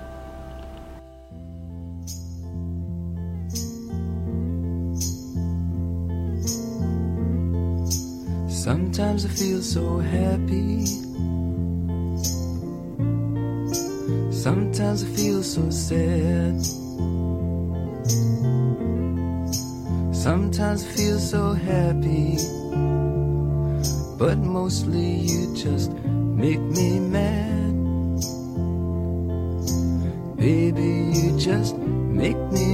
Sometimes I feel so happy. Sometimes I feel so sad. Sometimes I feel so happy. But mostly you just make me mad. Baby, you just make me